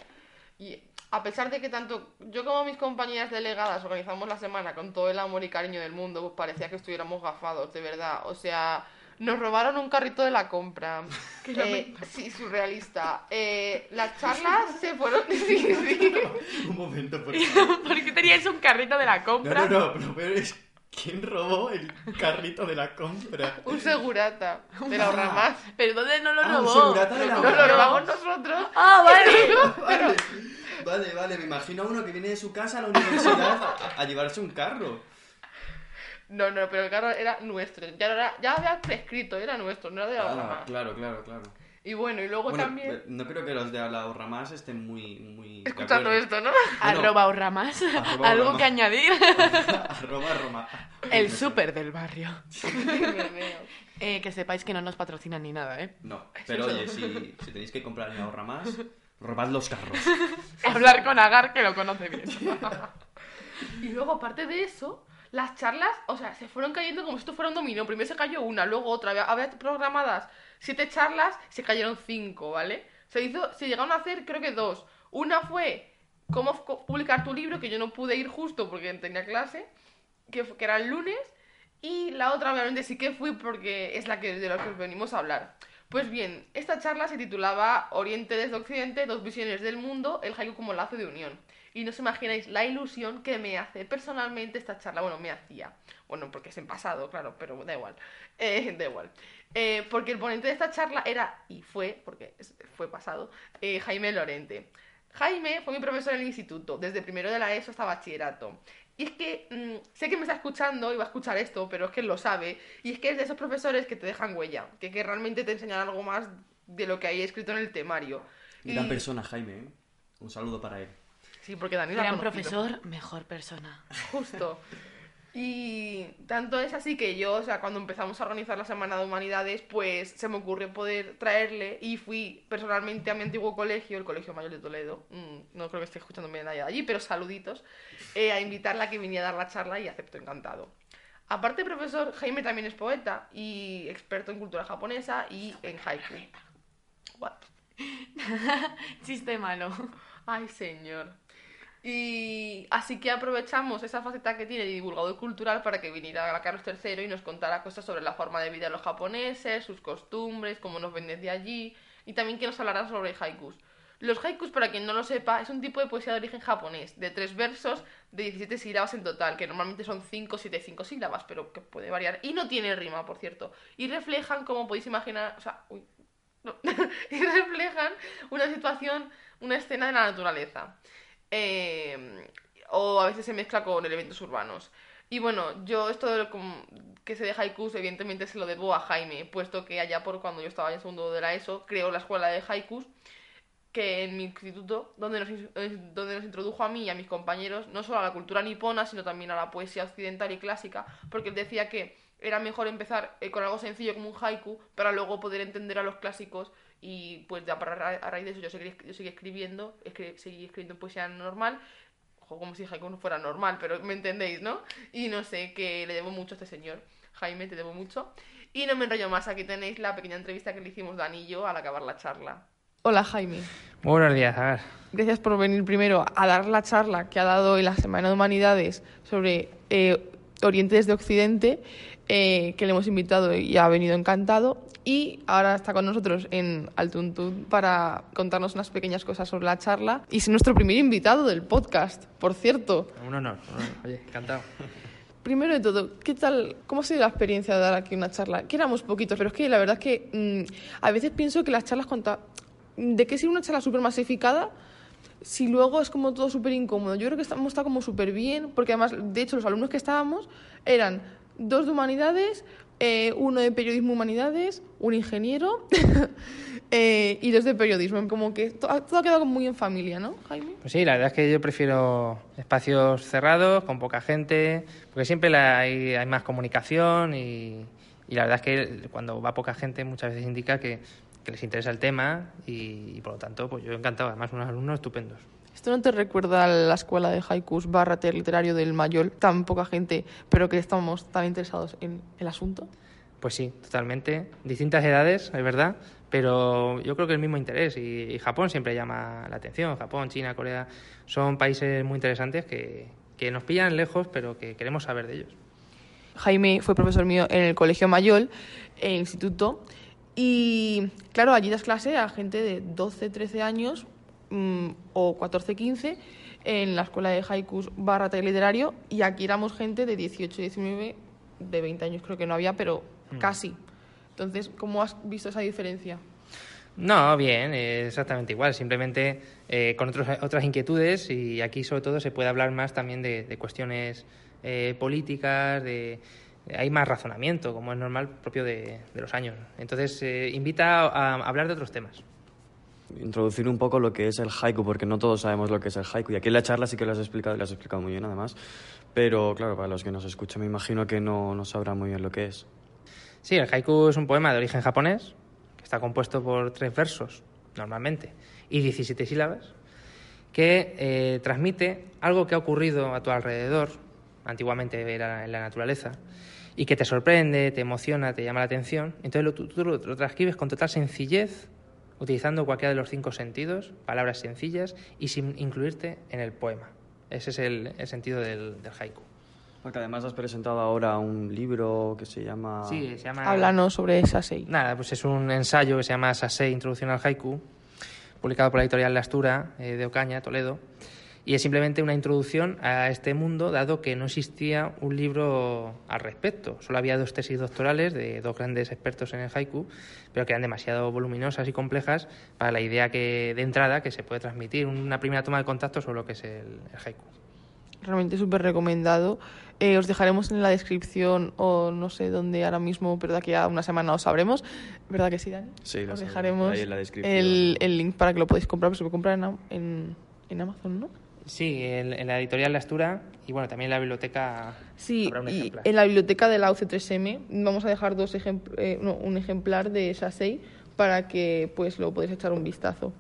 y a pesar de que tanto yo como mis compañeras delegadas organizamos la semana con todo el amor y cariño del mundo, pues parecía que estuviéramos gafados, de verdad. O sea, nos robaron un carrito de la compra. Eh, sí, surrealista. Eh, las charlas se fueron... Sí, sí. Un momento, por favor. ¿Por qué teníais un carrito de la No, compra? no, no, pero, pero es... ¿Quién robó el carrito de la compra? Un segurata de la más. ¿Pero dónde no lo Ah, un robó? segurata de la Nos lo robamos nosotros. Ah, vale. Vale, vale, vale, me imagino a uno que viene de su casa a la universidad a, a llevarse un carro. No, no, pero el carro era nuestro. Ya, era, ya había prescrito, era nuestro, no era de la Ah, Rama. claro, claro, claro. Y bueno, y luego Bueno, también. no creo que los de la Más estén muy, muy Escuchando esto, ¿no? Arroba ahorramas. Arroba ¿Algo que añadir? Arroba Roma. El súper del barrio. Eh, que sepáis que no nos patrocinan ni nada, ¿eh? No, pero oye, si, si tenéis que comprar en Ahorra Más, robad los carros. Hablar con Agar, que lo conoce bien. Y luego, aparte de eso, las charlas, o sea, se fueron cayendo como si esto fuera un dominó. Primero se cayó una, luego otra. Había, programadas siete charlas, se cayeron cinco, ¿vale? Se hizo, se llegaron a hacer, creo que dos. Una fue cómo publicar tu libro, que yo no pude ir justo porque tenía clase, que, que era el lunes. Y la otra, obviamente, sí que fui porque es la que de la que os venimos a hablar. Pues bien, esta charla se titulaba Oriente desde Occidente, dos visiones del mundo, el haiku como lazo de unión. Y no os imagináis la ilusión que me hace personalmente esta charla. Bueno, me hacía. Bueno, porque es en pasado, claro, pero da igual. Eh, da igual. Eh, porque el ponente de esta charla era, y fue, porque fue pasado, eh, Jaime Lorente. Jaime fue mi profesor en el instituto, desde primero de la ESO hasta bachillerato. Y es que mm, sé que me está escuchando y va a escuchar esto, pero es que lo sabe. Y es que es de esos profesores que te dejan huella, que, que realmente te enseñan algo más de lo que hay escrito en el temario. Gran Y- persona, Jaime. ¿eh? Un saludo para él. Sí, porque Dani Gran profesor, mejor persona. Justo. Y tanto es así que yo, o sea, cuando empezamos a organizar la Semana de Humanidades, pues se me ocurrió poder traerle y fui personalmente a mi antiguo colegio, el Colegio Mayor de Toledo, mm, no creo que esté escuchándome nadie de allí, pero saluditos, eh, a invitarla a que viniera a dar la charla y aceptó encantado. Aparte, profesor, Jaime también es poeta y experto en cultura japonesa y en haiku. What? Chiste malo. Ay, señor. Y así que aprovechamos esa faceta que tiene de divulgador cultural para que viniera a Carlos III y nos contara cosas sobre la forma de vida de los japoneses, sus costumbres, cómo nos ven desde allí, y también que nos hablará sobre haikus. Los haikus, para quien no lo sepa, es un tipo de poesía de origen japonés, de tres versos, de 17 sílabas en total, que normalmente son 5, 7, 5 sílabas, pero que puede variar. Y no tiene rima, por cierto. Y reflejan, como podéis imaginar, o sea, uy, no. y reflejan una situación, una escena de la naturaleza. Eh, o a veces se mezcla con elementos urbanos. Y bueno, yo esto de lo que se de haikus, evidentemente se lo debo a Jaime, puesto que allá por cuando yo estaba en segundo de la ESO, creó la escuela de haikus, que en mi instituto, donde nos, donde nos introdujo a mí y a mis compañeros, no solo a la cultura nipona, sino también a la poesía occidental y clásica, porque él decía que era mejor empezar eh, con algo sencillo como un haiku, para luego poder entender a los clásicos y pues ya para ra- a raíz de eso yo seguí, yo seguí escribiendo, escri- seguí escribiendo poesía normal, ojo, como si haiku no fuera normal, pero me entendéis, ¿no? Y no sé, que le debo mucho a este señor, Jaime, te debo mucho. Y no me enrollo más, aquí tenéis la pequeña entrevista que le hicimos Dani y yo al acabar la charla. Hola Jaime, Buenos días, a ver. gracias por venir primero a dar la charla que ha dado en la Semana de Humanidades sobre eh, Oriente desde Occidente, eh, que le hemos invitado y ha venido encantado. Y ahora está con nosotros en Altuntun para contarnos unas pequeñas cosas sobre la charla. Y es nuestro primer invitado del podcast, por cierto. Un honor, un honor. Oye, encantado. Primero de todo, ¿qué tal? ¿Cómo ha sido la experiencia de dar aquí una charla? Que éramos poquitos, pero es que la verdad es que mm, a veces pienso que las charlas contra... ¿De qué sirve una charla súper masificada si luego es como todo súper incómodo? Yo creo que hemos estado como súper bien, porque además, de hecho, los alumnos que estábamos eran dos de humanidades, eh, uno de periodismo humanidades, un ingeniero eh, y dos de periodismo. Como que to- todo ha quedado muy en familia, ¿no, Jaime? Pues sí, la verdad es que yo prefiero espacios cerrados, con poca gente, porque siempre la- hay, hay más comunicación y, y la verdad es que cuando va poca gente muchas veces indica que, les interesa el tema y, y por lo tanto pues yo encantado, además unos alumnos estupendos. ¿Esto no te recuerda a la escuela de haikus barra literario del Mayol? Tan poca gente, pero que estamos tan interesados en el asunto. Pues sí, totalmente. Distintas edades, es verdad, pero yo creo que el mismo interés. Y, y Japón siempre llama la atención. Japón, China, Corea son países muy interesantes que, que nos pillan lejos, pero que queremos saber de ellos. Jaime fue profesor mío en el Colegio Mayol, en el instituto, y claro, allí das clase a gente de 12, 13 años mm, o 14, 15 en la escuela de haikus barra taller literario, y aquí éramos gente de 18, 19, de 20 años creo que no había, pero casi. Entonces, ¿cómo has visto esa diferencia? No, bien, exactamente igual, simplemente eh, con otros, otras inquietudes y aquí sobre todo se puede hablar más también de, de cuestiones eh, políticas, de, hay más razonamiento, como es normal propio de, de los años. Entonces, eh, invita a, a hablar de otros temas. Introducir un poco lo que es el haiku, porque no todos sabemos lo que es el haiku. Y aquí en la charla sí que lo has explicado, y lo has explicado muy bien además. Pero claro, para los que nos escuchan me imagino que no, no sabrán muy bien lo que es. Sí, el haiku es un poema de origen japonés que está compuesto por tres versos, normalmente, y 17 sílabas, que eh, transmite algo que ha ocurrido a tu alrededor, antiguamente era en la naturaleza, y que te sorprende, te emociona, te llama la atención. Entonces lo, tú, lo transcribes con total sencillez, utilizando cualquiera de los cinco sentidos, palabras sencillas y sin incluirte en el poema. Ese es el, el sentido del, del haiku. Porque además has presentado ahora un libro que se llama... Sí, se llama... Háblanos sobre esa seis. Nada, pues es un ensayo que se llama Sasei, Introducción al Haiku, publicado por la editorial La Astura, eh, de Ocaña, Toledo. Y es simplemente una introducción a este mundo, dado que no existía un libro al respecto. Solo había dos tesis doctorales de dos grandes expertos en el haiku, pero que eran demasiado voluminosas y complejas para la idea que de entrada que se puede transmitir, una primera toma de contacto sobre lo que es el, el haiku. Realmente súper recomendado. Eh, os dejaremos en la descripción o no sé dónde ahora mismo, pero de aquí a una semana os sabremos. ¿Verdad que sí, Dani? Sí, lo Os dejaremos Ahí en la descripción. el, el link para que lo podáis comprar, pero se puede comprar en, Am- en, en Amazon, ¿no? Sí, en, en la editorial La Astura y bueno, también en la biblioteca Sí, habrá un y en la biblioteca de la UC3M vamos a dejar dos ejempl- eh, no, un ejemplar de Sasei para que pues lo podáis echar un vistazo.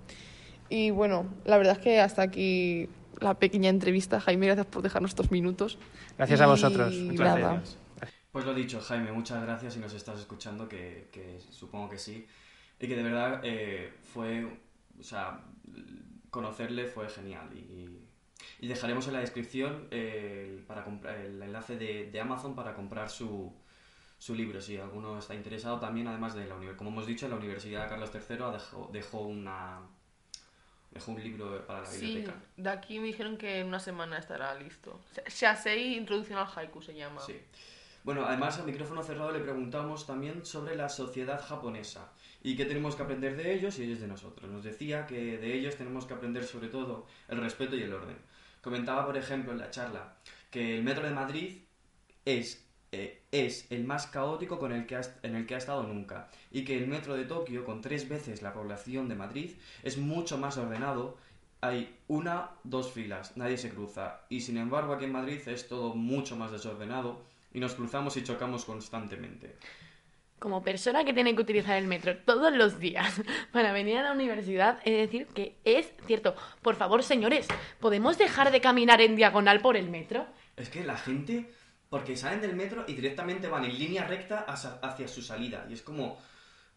Y bueno, la verdad es que hasta aquí la pequeña entrevista. Jaime, gracias por dejarnos estos minutos. Gracias a vosotros. Y nada. Gracias. Pues lo dicho, Jaime, muchas gracias si nos estás escuchando, que, que supongo que sí. Y que de verdad eh, fue, o sea, conocerle fue genial. Y, y dejaremos en la descripción eh, el, para el enlace de, de Amazon para comprar su, su libro, si alguno está interesado. También, además de la universidad, como hemos dicho, la Universidad Carlos III dejó, dejó, una, dejó un libro para la Sí, biblioteca. de aquí me dijeron que en una semana estará listo. Sasei, Introducción al Haiku se llama. Sí. Bueno, además al micrófono cerrado le preguntamos también sobre la sociedad japonesa y qué tenemos que aprender de ellos y ellos de nosotros. Nos decía que de ellos tenemos que aprender sobre todo el respeto y el orden. Comentaba, por ejemplo, en la charla que el metro de Madrid es, eh, es el más caótico con el que en el que ha estado nunca y que el metro de Tokio, con tres veces la población de Madrid, es mucho más ordenado. Hay una, dos filas, nadie se cruza. Y sin embargo aquí en Madrid es todo mucho más desordenado y nos cruzamos y chocamos constantemente. Como persona que tiene que utilizar el metro todos los días para venir a la universidad, he de decir que es cierto. Por favor, señores, ¿podemos dejar de caminar en diagonal por el metro? Es que la gente, porque salen del metro y directamente van en línea recta hacia, su salida. Y es como,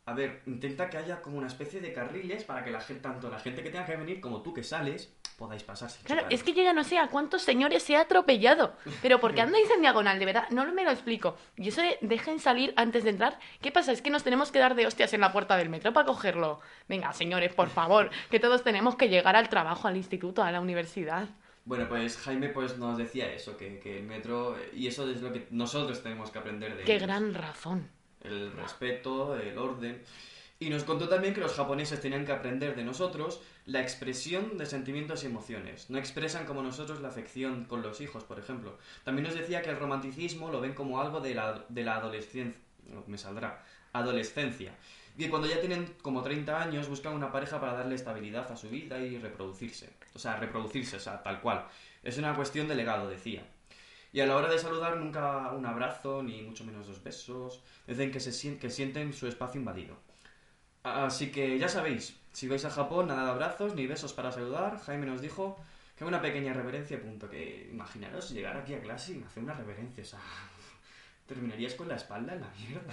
a ver, intenta que haya como una especie de carriles para que la gente, tanto la gente que tenga que venir como tú que sales, podáis pasar sin Claro, chocaros. es que yo ya no sé a cuántos señores se ha atropellado. Pero porque andáis en diagonal, de verdad, no me lo explico. Y eso de dejen salir antes de entrar, ¿qué pasa? Es que nos tenemos que dar de hostias en la puerta del metro para cogerlo. Venga, señores, por favor, que todos tenemos que llegar al trabajo, al instituto, a la universidad. Bueno, pues Jaime pues nos decía eso, que, que el metro, y eso es lo que nosotros tenemos que aprender de Qué ellos. gran razón. el respeto, el orden. Y nos contó también que los japoneses tenían que aprender de nosotros la expresión de sentimientos y emociones. No expresan como nosotros la afección con los hijos, por ejemplo. También nos decía que el romanticismo lo ven como algo de la, adolescencia. Me saldrá. Adolescencia. Y cuando ya tienen como 30 años buscan una pareja para darle estabilidad a su vida y reproducirse. O sea, reproducirse, o sea, tal cual. Es una cuestión de legado, decía. Y a la hora de saludar nunca un abrazo, ni mucho menos dos besos. Dicen que, se que sienten su espacio invadido. Así que ya sabéis, si vais a Japón, nada de abrazos ni besos para saludar. Jaime nos dijo que una pequeña reverencia, punto. Que imaginaros llegar aquí a clase y hacer una reverencia, o sea... Terminarías con la espalda en la mierda,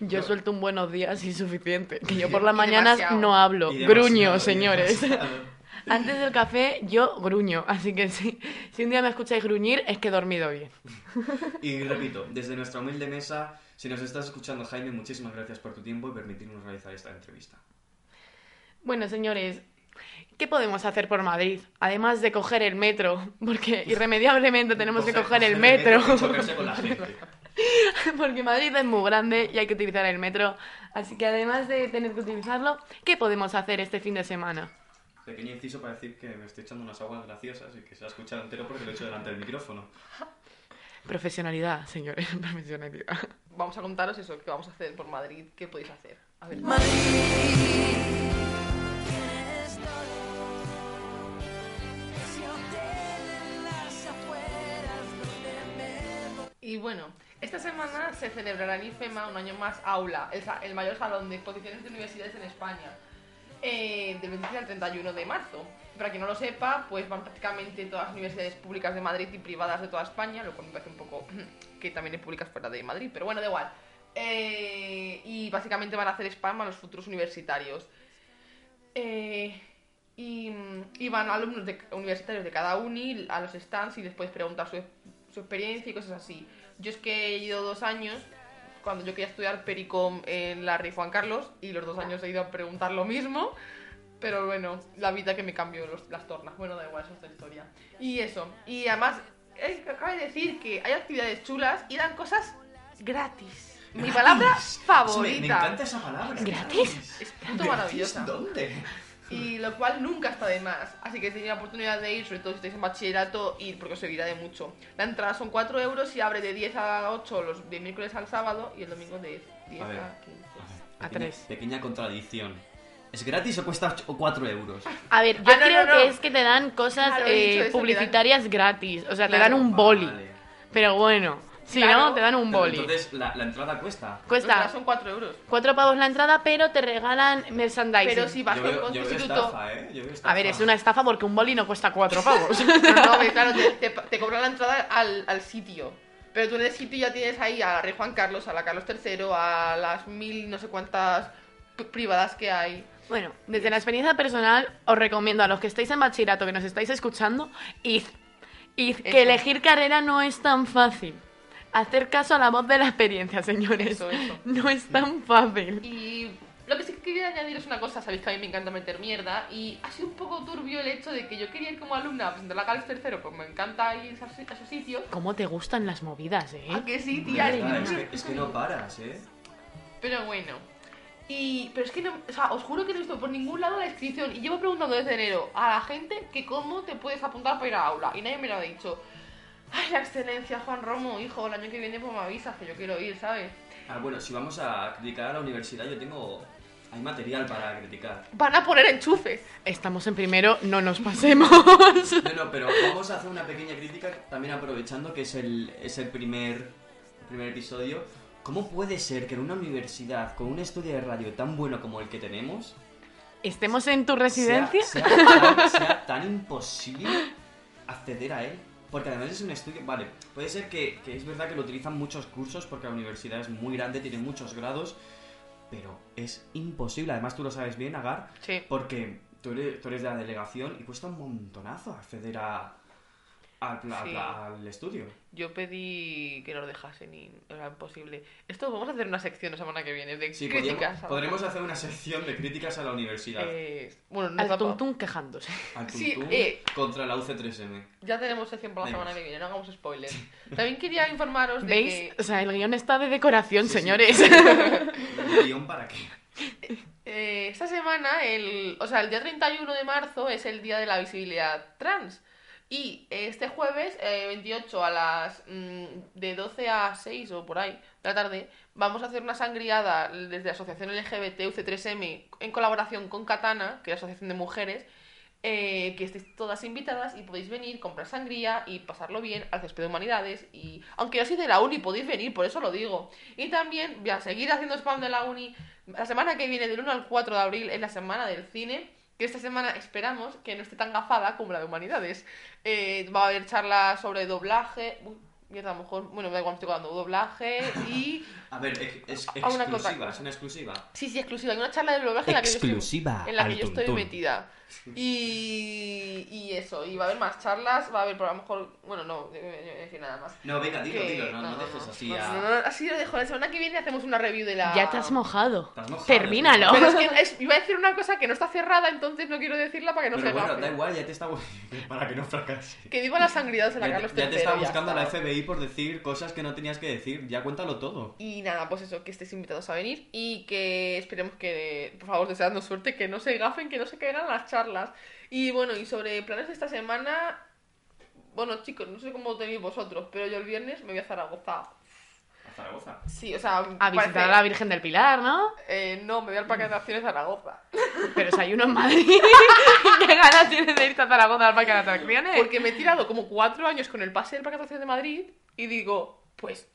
¿no? Yo No. suelto un buenos días y suficiente. Que yo por las mañanas demasiado. no hablo. Gruño, señores. Antes del café yo gruño. Así que si, si un día me escucháis gruñir es que he dormido bien. Y repito, desde nuestra humilde mesa, si nos estás escuchando, Jaime, muchísimas gracias por tu tiempo y permitirnos realizar esta entrevista. Bueno, señores, ¿qué podemos hacer por Madrid? Además de coger el metro, porque irremediablemente tenemos que coger el metro, y chocarse con la gente. porque Madrid es muy grande y hay que utilizar el metro. Así que además de tener que utilizarlo, ¿qué podemos hacer este fin de semana? Pequeño inciso para decir que me estoy echando unas aguas graciosas y que se ha escuchado entero porque lo he hecho delante del micrófono. Profesionalidad, señores, profesionalidad. Vamos a contaros eso, que vamos a hacer por Madrid, qué podéis hacer. A ver. Y bueno, esta semana se celebrará en IFEMA un año más Aula, el, el mayor salón de exposiciones de universidades en España, eh, del 26 al 31 de marzo. Para quien no lo sepa, pues van prácticamente todas las universidades públicas de Madrid y privadas de toda España, lo cual me parece un poco que también hay públicas fuera de Madrid, pero bueno, da igual. Eh, y básicamente van a hacer spam a los futuros universitarios. Eh, y, y van alumnos de, universitarios de cada uni a los stands y les puedes preguntar su, su experiencia y cosas así. Yo es que he ido dos años cuando yo quería estudiar Pericom en la Rey Juan Carlos y los dos años he ido a preguntar lo mismo. Pero bueno, la vida que me cambió los- las tornas. Bueno, da igual, eso es otra historia. Y eso. Y además, es que acaba de decir que hay actividades chulas y dan cosas gratis. Mi palabra favorita. Me, me encanta esa palabra. ¿Gratis? Es puto maravillosa. ¿Dónde? Y lo cual nunca está de más. Así que si tenéis la oportunidad de ir, sobre todo si estáis en bachillerato, ir porque os servirá de mucho. La entrada son 4 euros y abre de 10 a 8 los de miércoles al sábado y el domingo de 10 A ver. a 15. A Pequeña- tres. Pequeña contradicción. ¿Es gratis o cuesta 4 euros? A ver, yo Ah, no, creo no, no. que es que te dan cosas Claro, he dicho eh, eso, publicitarias gratis. O sea, te Claro, dan un boli. Vale. Pero bueno, si Claro. no, te dan un Pero boli. Entonces, la, la entrada cuesta. Cuesta son 4 euros. cuatro pavos la entrada, pero te regalan merchandising. Pero si vas Yo con veo, un yo veo instituto. estafa, ¿eh? Yo veo A ver, es una estafa porque un boli no cuesta cuatro pavos. No, no, que claro, te, te, te cobran la entrada al, al sitio. Pero tú en el sitio ya tienes ahí a la Rey Juan Carlos, a la Carlos III, a las mil no sé cuántas privadas que hay. Bueno, desde la experiencia personal os recomiendo a los que estáis en bachillerato, que nos estáis escuchando, id. Id, que Eso. elegir carrera no es tan fácil. Hacer caso a la voz de la experiencia, señores. Eso, eso. No es tan fácil. Y lo que sí que quería añadir es una cosa, sabéis que a mí me encanta meter mierda y ha sido un poco turbio el hecho de que yo quería ir como alumna a presentar la Carlos III, pues me encanta ir a esos- a esos sitios. ¿Cómo te gustan las movidas, eh? ¿A que sí, tía? verdad, es, que, es que no paras, ¿eh? Pero bueno. Y, pero es que no, o sea, os juro que no he visto por ningún lado la inscripción y llevo preguntando desde enero a la gente que cómo te puedes apuntar para ir a aula y nadie me lo ha dicho. Ay, la excelencia, Juan Romo, hijo, el año que viene pues me avisas que yo quiero ir, ¿sabes? Ah, bueno, si vamos a criticar a la universidad, yo tengo... Hay material para criticar. Van a poner enchufes. Estamos en primero, no nos pasemos. No, no, pero vamos a hacer una pequeña crítica también aprovechando que es el, es el primer, primer episodio. ¿Cómo puede ser que en una universidad con un estudio de radio tan bueno como el que tenemos ¿Estemos en tu residencia? sea, sea tan, sea tan imposible acceder a él? Porque además es un estudio, vale, puede ser que, que es verdad que lo utilizan muchos cursos porque la universidad es muy grande, tiene muchos grados, pero es imposible. Además tú lo sabes bien, Agar, Sí. porque tú eres, tú eres de la delegación y cuesta un montonazo acceder a, al, pla- Sí. al estudio. Yo pedí que nos dejasen y era imposible. Esto vamos a hacer una sección la semana que viene de Sí, críticas. podríamos, a- podremos hacer una sección de críticas a la universidad. Eh, bueno, nos Al da pa- tuntún quejándose. al sí, tuntún eh. contra la UC3M. Ya tenemos sección para la Venga. semana que viene, no hagamos spoilers. También quería informaros de ¿Veis? que O sea, el guion está de decoración, Sí, sí. señores. ¿El guion para qué? eh, esta semana, el, o sea, el día 31 de marzo es el día de la visibilidad trans. Y este jueves, eh, 28 a las mm, de 12 a 6 o por ahí de la tarde, vamos a hacer una sangriada desde la Asociación LGBT UC3M en colaboración con Katana, que es la Asociación de Mujeres, eh, que estéis todas invitadas y podéis venir, comprar sangría y pasarlo bien al césped de humanidades. Y aunque yo soy de la uni, podéis venir, por eso lo digo. Y también voy a seguir haciendo spam de la uni. La semana que viene, del 1 al 4 de abril, es la semana del cine. Que esta semana esperamos que no esté tan gafada como la de humanidades. Eh, va a haber charlas sobre doblaje. Uy, mierda, a lo mejor. Bueno, da igual, me estoy acordando. Doblaje y. A ver, es, es A una cosa. exclusiva, es una exclusiva. Sí, sí, exclusiva. Hay una charla de doblaje en la que yo estoy- en la que yo estoy tuntún. metida. Y, y eso, y va a haber más charlas, va a haber, por a lo mejor, bueno, no, no decir nada más. No, venga, dilo, Que- dilo, no, no, dejes así no, a... no, no, así lo dejo, la semana que viene hacemos una review de la... Ya te has mojado. Te has mojado, Termínalo. ya te Pero es que es- iba a decir una cosa que no está cerrada, entonces no quiero decirla para que no Pero se bueno, gafe. da igual, ya te está... para que no fracase. Que viva las sangriadas en la Ya, Carlos ya te está ya buscando la está. FBI por decir cosas que no tenías que decir. Ya cuéntalo todo. Y nada, pues eso, que estéis invitados a venir y que esperemos que, por favor, deseando suerte, que no se gafen, que no se caigan las charlas. Y bueno, y sobre planes de esta semana, bueno chicos, no sé cómo tenéis vosotros, pero yo el viernes me voy a Zaragoza. A Zaragoza. Sí, o sea, A visitar parece- a la Virgen del Pilar, ¿no? Eh, no, me voy al Parque de Atracciones Zaragoza. Pero si hay uno en Madrid. ¿Qué ganas tienes de irte a Zaragoza al parque de atracciones? Porque me he tirado como cuatro años con el pase del Parque de Atracciones de Madrid y digo, pues,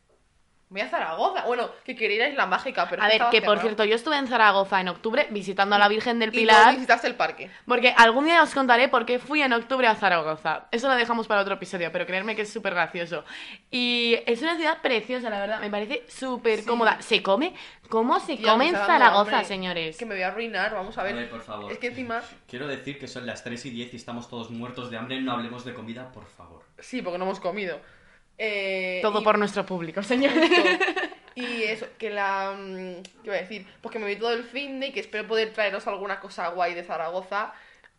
voy a Zaragoza. Bueno, que quería ir a Isla Mágica, pero A ver, que por cerrado. cierto, yo estuve en Zaragoza en octubre visitando a la Virgen del Y no Pilar. visitaste el parque. Porque algún día os contaré por qué fui en octubre a Zaragoza. Eso lo dejamos para otro episodio, pero creerme que es súper gracioso. Y es una ciudad preciosa, la verdad. Me parece súper Sí. cómoda. ¿Se come? ¿Cómo se Ya, come me en Zaragoza, hambre. señores? Que me voy a arruinar, vamos a ver. A ver, por favor. Es que encima, Quiero decir que son las 3 y 10 y estamos todos muertos de hambre. No hablemos de comida, por favor. sí, porque no hemos comido. Eh, Todo y- por nuestro público, señores. Y eso, que la. mm, ¿Qué iba a decir? Pues que me voy todo el fin de y que espero poder traeros alguna cosa guay de Zaragoza.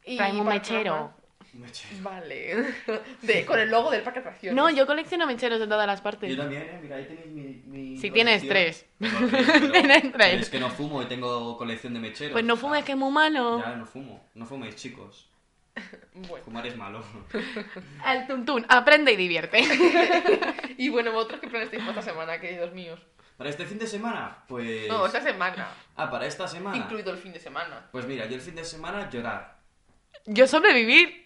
Y Traeme un mechero. Me eché. Vale. De, con el logo del parque de atracciones. No, yo colecciono mecheros de todas las partes. Yo también, eh. Mira, ahí tenéis mi. mi Si tienes colección. tres. Tienes. Es que no fumo y tengo colección de mecheros. Pues no fumes, que es muy malo. Ya, no fumo. No fuméis, chicos. Bueno. Fumar es malo. Al tuntún, aprende y divierte. Y bueno, vosotros qué planes tenéis para esta semana, queridos míos. ¿Para este fin de semana? Pues. No, esta semana. Ah, para esta semana. Incluido el fin de semana. Pues mira, yo el fin de semana llorar. Yo sobrevivir.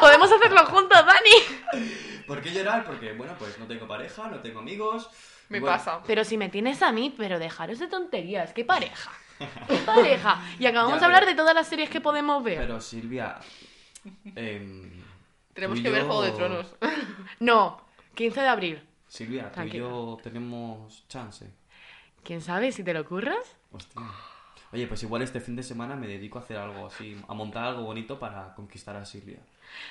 Podemos hacerlo juntos, Dani. ¿Por qué llorar? Porque, bueno, pues no tengo pareja, no tengo amigos. Me bueno, pasa. Pero si me tienes a mí, pero dejaros de tonterías. ¿Qué pareja? ¿Qué pareja? Y acabamos Ya, de hablar de todas las series que podemos ver. Pero Silvia. em, Tenemos que ver yo- Juego de Tronos. No, 15 de abril. Silvia, tú Tranquila. y yo tenemos chance. ¿Quién sabe si te lo curras? Hostia. Oye, pues igual este fin de semana me dedico a hacer algo así, a montar algo bonito para conquistar a Silvia.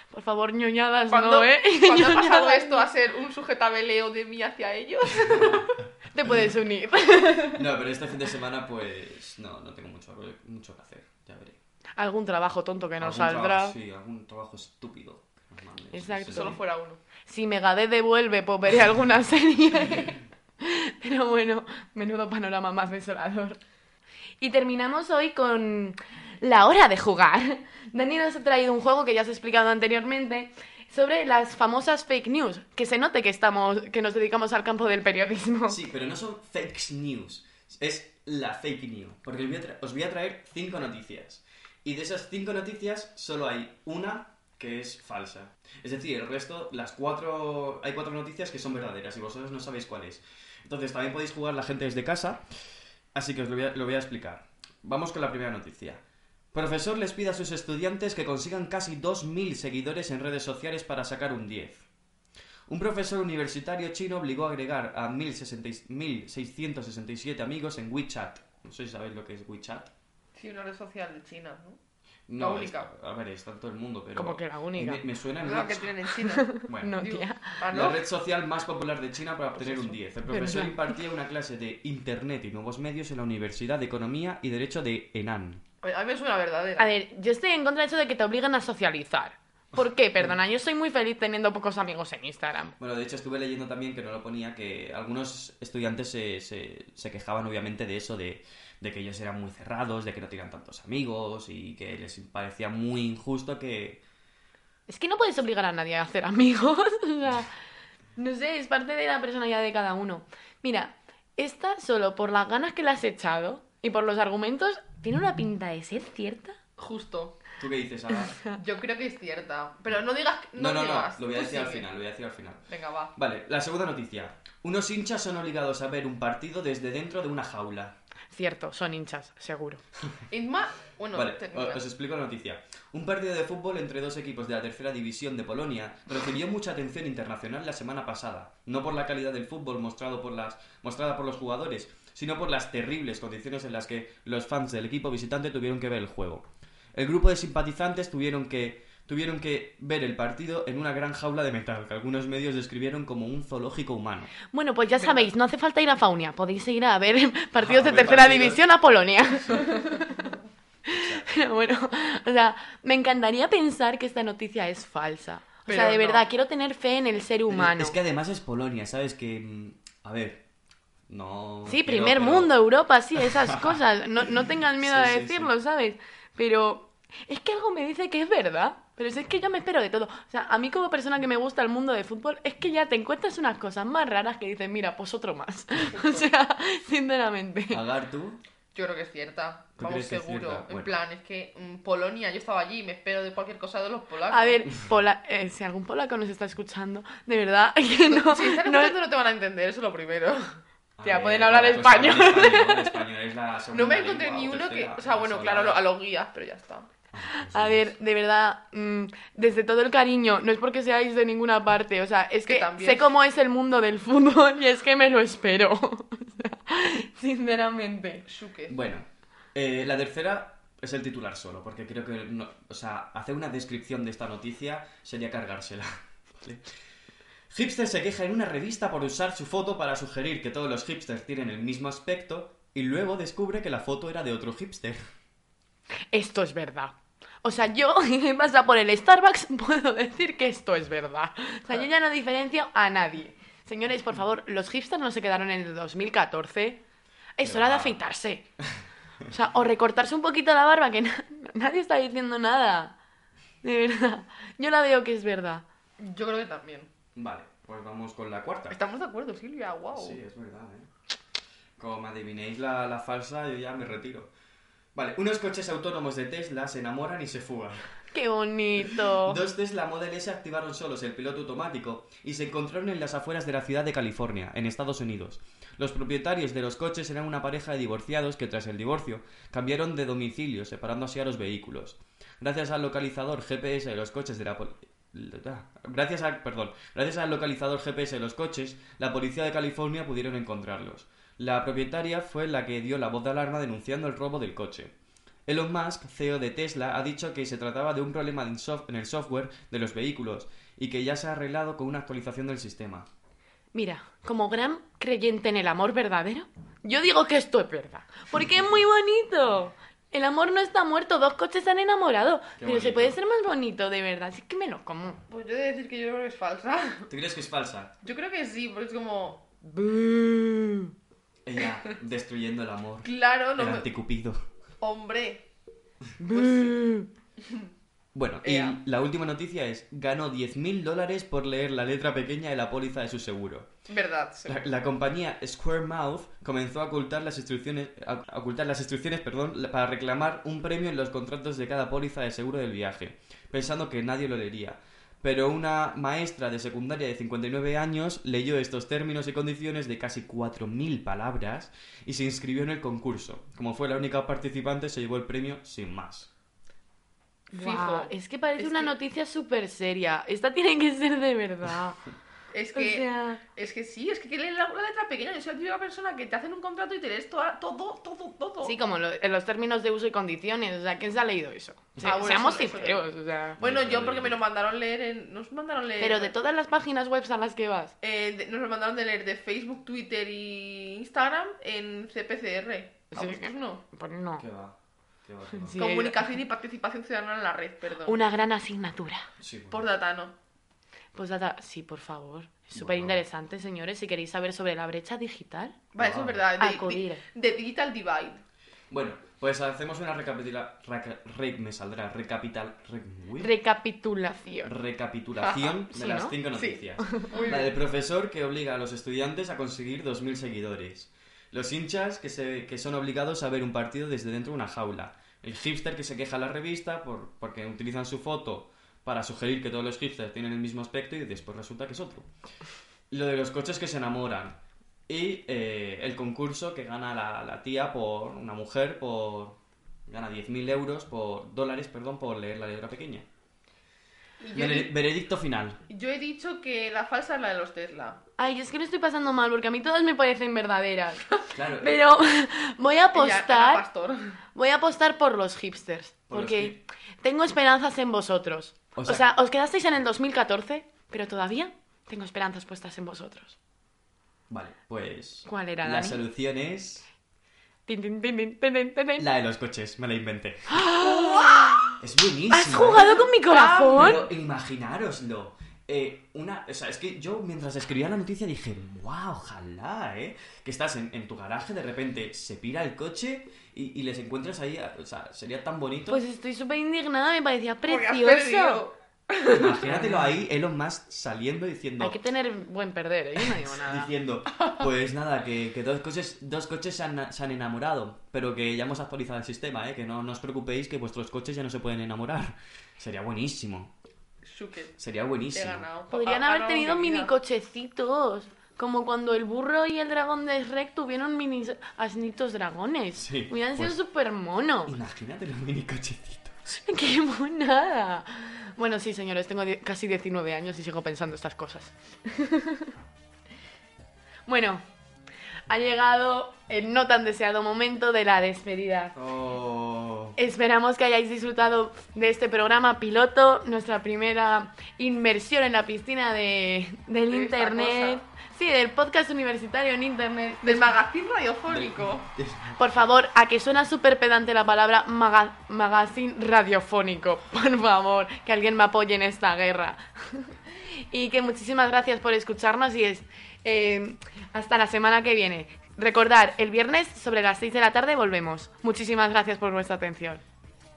Por favor, ñoñadas, ¿Cuándo, no, ¿eh? ¿cuándo ha pasado esto a ser un sujetabeleo de mí hacia ellos? Te puedes unir. No, pero este fin de semana, pues. No, no tengo mucho, mucho que hacer. Ya veré. Algún trabajo tonto que no saldrá. trabajo- sí, algún trabajo estúpido. mandes. Exacto. Solo fuera uno. Si Megadeth devuelve, pues veré alguna serie. Pero bueno, menudo panorama más desolador. Y terminamos hoy con la hora de jugar. Dani nos ha traído un juego que ya os he explicado anteriormente sobre las famosas fake news. Que se note que estamos, que nos dedicamos al campo del periodismo. Sí, pero no son fake news. Es la fake news. Porque os voy a, traer cinco noticias. Y de esas cinco noticias, solo hay una que es falsa. Es decir, el resto, las cuatro. Hay cuatro noticias que son verdaderas y vosotros no sabéis cuál es. Entonces, también podéis jugar la gente desde casa. Así que os lo voy a explicar. Vamos con la primera noticia. Profesor les pide a sus estudiantes que consigan casi 2.000 seguidores en redes sociales para sacar un 10. Un profesor universitario chino obligó a agregar a 1060 1.667 amigos en WeChat. No sé si sabéis lo que es WeChat. Sí, una red social de China, ¿no? No, La única. a ver, está en todo el mundo, pero... Como que la única. Me, me suena La que tienen en China. Bueno, No, Digo, tía. ah, La ¿no? red social más popular de China para obtener Pues un eso. 10. El profesor impartía una clase de Internet y nuevos medios en la Universidad de Economía y Derecho de Henan. A mí me suena verdadera. A ver, yo estoy en contra de eso de que te obligan a socializar. ¿Por qué? Perdona, yo soy muy feliz teniendo pocos amigos en Instagram. Bueno, de hecho estuve leyendo también que no lo ponía que algunos estudiantes se, se, se quejaban obviamente de eso, de, de que ellos eran muy cerrados, de que no tenían tantos amigos y que les parecía muy injusto que... Es que no puedes obligar a nadie a hacer amigos. o sea, no sé, es parte de la personalidad de cada uno. Mira, esta solo por las ganas que le has echado y por los argumentos, tiene una pinta de ser cierta. Justo. ¿Tú qué dices, Ana? Yo creo que es cierta. Pero no digas. No, no, no, digas. lo voy a decir al sigue. final, lo voy a decir al final. Venga, va. Vale, la segunda noticia. Unos hinchas son obligados a ver un partido desde dentro de una jaula. Cierto, son hinchas, seguro. Inma. Bueno, Vale, os explico la noticia. Un partido de fútbol entre dos equipos de la tercera división de Polonia recibió mucha atención internacional la semana pasada, no por la calidad del fútbol mostrado por las, mostrada por los jugadores, sino por las terribles condiciones en las que los fans del equipo visitante tuvieron que ver el juego. El grupo de simpatizantes tuvieron que, tuvieron que ver el partido en una gran jaula de metal, que algunos medios describieron como un zoológico humano. Bueno, pues ya sabéis, no hace falta ir a Faunia, podéis ir a ver partidos A de tercera partidos. división a Polonia. Pero bueno, o sea, me encantaría pensar que esta noticia es falsa. O sea, de no. verdad, quiero tener fe en el ser humano. Es que además es Polonia, ¿sabes? Que, mm, a ver, no... Sí, primer pero- mundo, Europa, sí, esas cosas. No, no tengas miedo Sí, a sí, decirlo, ¿sabes? Pero es que algo me dice que es verdad. Pero si es que yo me espero de todo. O sea, a mí como persona que me gusta el mundo de fútbol, es que ya te encuentras unas cosas más raras que dices, mira, pues otro más. o sea, sinceramente. Agar, ¿tú? Yo creo que es cierta. ¿Tú Vamos, seguro. cierta? En Bueno. plan, es que mm, Polonia, yo estaba allí y me espero de cualquier cosa de los polacos. A ver, pola- eh, si algún polaco nos está escuchando, de verdad que no. Si están no- no te van a entender, eso es lo primero. Tía, ver, pueden hablar español. hablan español, español es la segunda No me encontré lengua ni uno que. O sea, bueno, claro, a los guías, pero ya está. A ver, de verdad, mm, desde todo el cariño, no es porque seáis de ninguna parte, o sea, es Que que, también. sé cómo es el mundo del fútbol y es que me lo espero. O sea, sinceramente. Shuke. Bueno, eh, la tercera es el titular solo, porque creo que, no- o sea, hacer una descripción de esta noticia sería cargársela. ¿vale? Hipster se queja en una revista por usar su foto para sugerir que todos los hipsters tienen el mismo aspecto y luego descubre que la foto era de otro hipster. Esto es verdad. O sea, yo, que pasa por el Starbucks, puedo decir que esto es verdad. O sea, yo ya no diferencio a nadie. Señores, por favor, los hipsters no se quedaron en el 2014. Es Pero hora de afeitarse. O sea, o recortarse un poquito la barba, que na- nadie está diciendo nada. De verdad. Yo la veo que es verdad. Yo creo que también. Vale, pues vamos con la cuarta. Estamos de acuerdo, Silvia, wow. Sí, es verdad, ¿eh? Como adivinéis la, la falsa, yo ya me retiro. Vale, unos coches autónomos de Tesla se enamoran y se fugan. ¡Qué bonito! Dos Tesla Model S activaron solos el piloto automático y se encontraron en las afueras de la ciudad de California, en Estados Unidos. Los propietarios de los coches eran una pareja de divorciados que tras el divorcio cambiaron de domicilio, separando así a los vehículos. Gracias al localizador GPS de los coches de la Gracias al, perdón, gracias al localizador GPS de los coches, la policía de California pudieron encontrarlos. La propietaria fue la que dio la voz de alarma denunciando el robo del coche. Elon Musk, CEO de Tesla, ha dicho que se trataba de un problema en el software de los vehículos y que ya se ha arreglado con una actualización del sistema. Mira, como gran creyente en el amor verdadero, yo digo que esto es verdad. Porque es muy bonito. El amor no está muerto, dos coches se han enamorado. Qué pero se puede ser más bonito, de verdad. Así que me lo como. Pues yo he de decir que yo creo que es falsa. ¿Tú crees que es falsa? Yo creo que sí, porque es como. Ella destruyendo el amor. Claro, no el me... anticupido. Hombre. Bueno, y la última noticia es, ganó 10.000 dólares por leer la letra pequeña de la póliza de su seguro. Verdad. sí. La, la compañía Square Mouth comenzó a ocultar las instrucciones, a, a ocultar las instrucciones perdón, para reclamar un premio en los contratos de cada póliza de seguro del viaje, pensando que nadie lo leería. Pero una maestra de secundaria de 59 años leyó estos términos y condiciones de casi 4.000 palabras y se inscribió en el concurso. Como fue la única participante, se llevó el premio sin más. Fijo. Guau, es que parece Es una que- noticia súper seria. Esta tiene que ser de verdad. Es O que, sea, es que sí, es que lee la, la letra pequeña. Yo soy la típica persona que te hacen un contrato y te lees toda- todo, todo, todo. sí, como lo- en los términos de uso y condiciones. O sea, ¿quién se ha leído eso? Se- Ah, bueno, seamos eso- eso sinceros, o sea. Bueno, yo porque me lo mandaron leer en... Nos mandaron leer... Pero de todas las páginas web a las que vas. eh, de- nos lo mandaron de leer de Facebook, Twitter y Instagram en CPCR. ¿A Sí. vosotros no? Pues no. ¿Qué va? Sí. Comunicación y participación ciudadana en la red, perdón. Una gran asignatura. Sí, bueno. Por Datano. Pues data, sí, por favor. Es súper interesante, señores. Si queréis saber sobre la brecha digital, Vale, eso es Wow. verdad. De, Acudir. de- de Digital Divide. Bueno, pues hacemos una recapitula... reca- re- me saldrá recapital... re- recapitulación. recapitulación de Sí, las ¿no? cinco Sí. noticias. Muy La del profesor que obliga a los estudiantes a conseguir 2.000 seguidores. Los hinchas que, se, que son obligados a ver un partido desde dentro de una jaula. El hipster que se queja a la revista por, porque utilizan su foto para sugerir que todos los hipsters tienen el mismo aspecto y después resulta que es otro. Lo de los coches que se enamoran. Y eh, el concurso que gana la, tía por una mujer por... Gana 10.000 euros por dólares, perdón, por leer la letra pequeña. Veredicto final. yo he dicho que la falsa es la de los Tesla. Ay, es que lo estoy pasando mal porque a mí todas me parecen verdaderas. Claro, eh, Pero voy a apostar, Pastor. voy a apostar por los hipsters. Por los Porque tengo esperanzas en vosotros. O O sea- os quedasteis en el 2014, pero todavía tengo esperanzas puestas en vosotros. Vale, pues. ¿Cuál era, La Dani? solución es. Tin, tin, tin. La de los coches, me la inventé. Es buenísima. ¿Has jugado con mi corazón? Pero imaginároslo. Eh, una, o sea, es que yo mientras escribía la noticia dije, wow, ojalá, ¿eh? Que estás en, en tu garaje, de repente se pira el coche y, y les encuentras ahí, o sea, sería tan bonito. Pues estoy súper indignada, me parecía precioso. Imagínatelo ahí, Elon Musk saliendo diciendo, Hay que tener buen perder, ¿eh? Yo no digo nada. diciendo, pues nada, que, que dos coches, dos coches se han, se han enamorado, pero que ya hemos actualizado el sistema, ¿eh? que no, no os preocupéis que vuestros coches ya no se pueden enamorar. Sería buenísimo, Shuket. sería buenísimo. Podrían Ha haber tenido mini cochecitos. Como cuando el burro y el dragón de Shrek tuvieron mini asnitos dragones. Sí, Hubieran pues- sido súper monos. Imagínate los mini cochecitos. ¡Qué monada! Bueno, sí, señores, tengo casi 19 años y sigo pensando estas cosas. bueno, ha llegado el no tan deseado momento de la despedida. Oh. Esperamos que hayáis disfrutado de este programa piloto, nuestra primera inmersión en la piscina de, del De esta internet. Sí, del podcast universitario en internet. Del magazine radiofónico. Por favor, a que suena súper pedante la palabra maga- magazine radiofónico. Por favor, que alguien me apoye en esta guerra. y que muchísimas gracias por escucharnos y es eh, hasta la semana que viene. Recordar, el viernes sobre las 6 de la tarde volvemos. Muchísimas gracias por vuestra atención.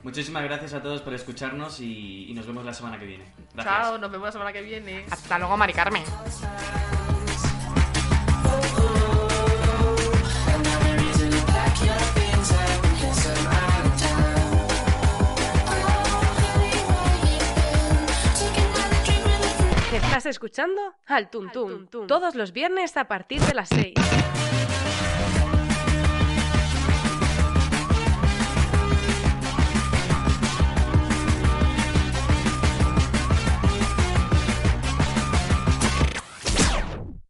Muchísimas gracias a todos por escucharnos y, y nos vemos la semana que viene. Gracias. Chao, nos vemos la semana que viene. Hasta luego, Mari Carmen. Estás escuchando al Tuntún, todos los viernes a partir de las 6.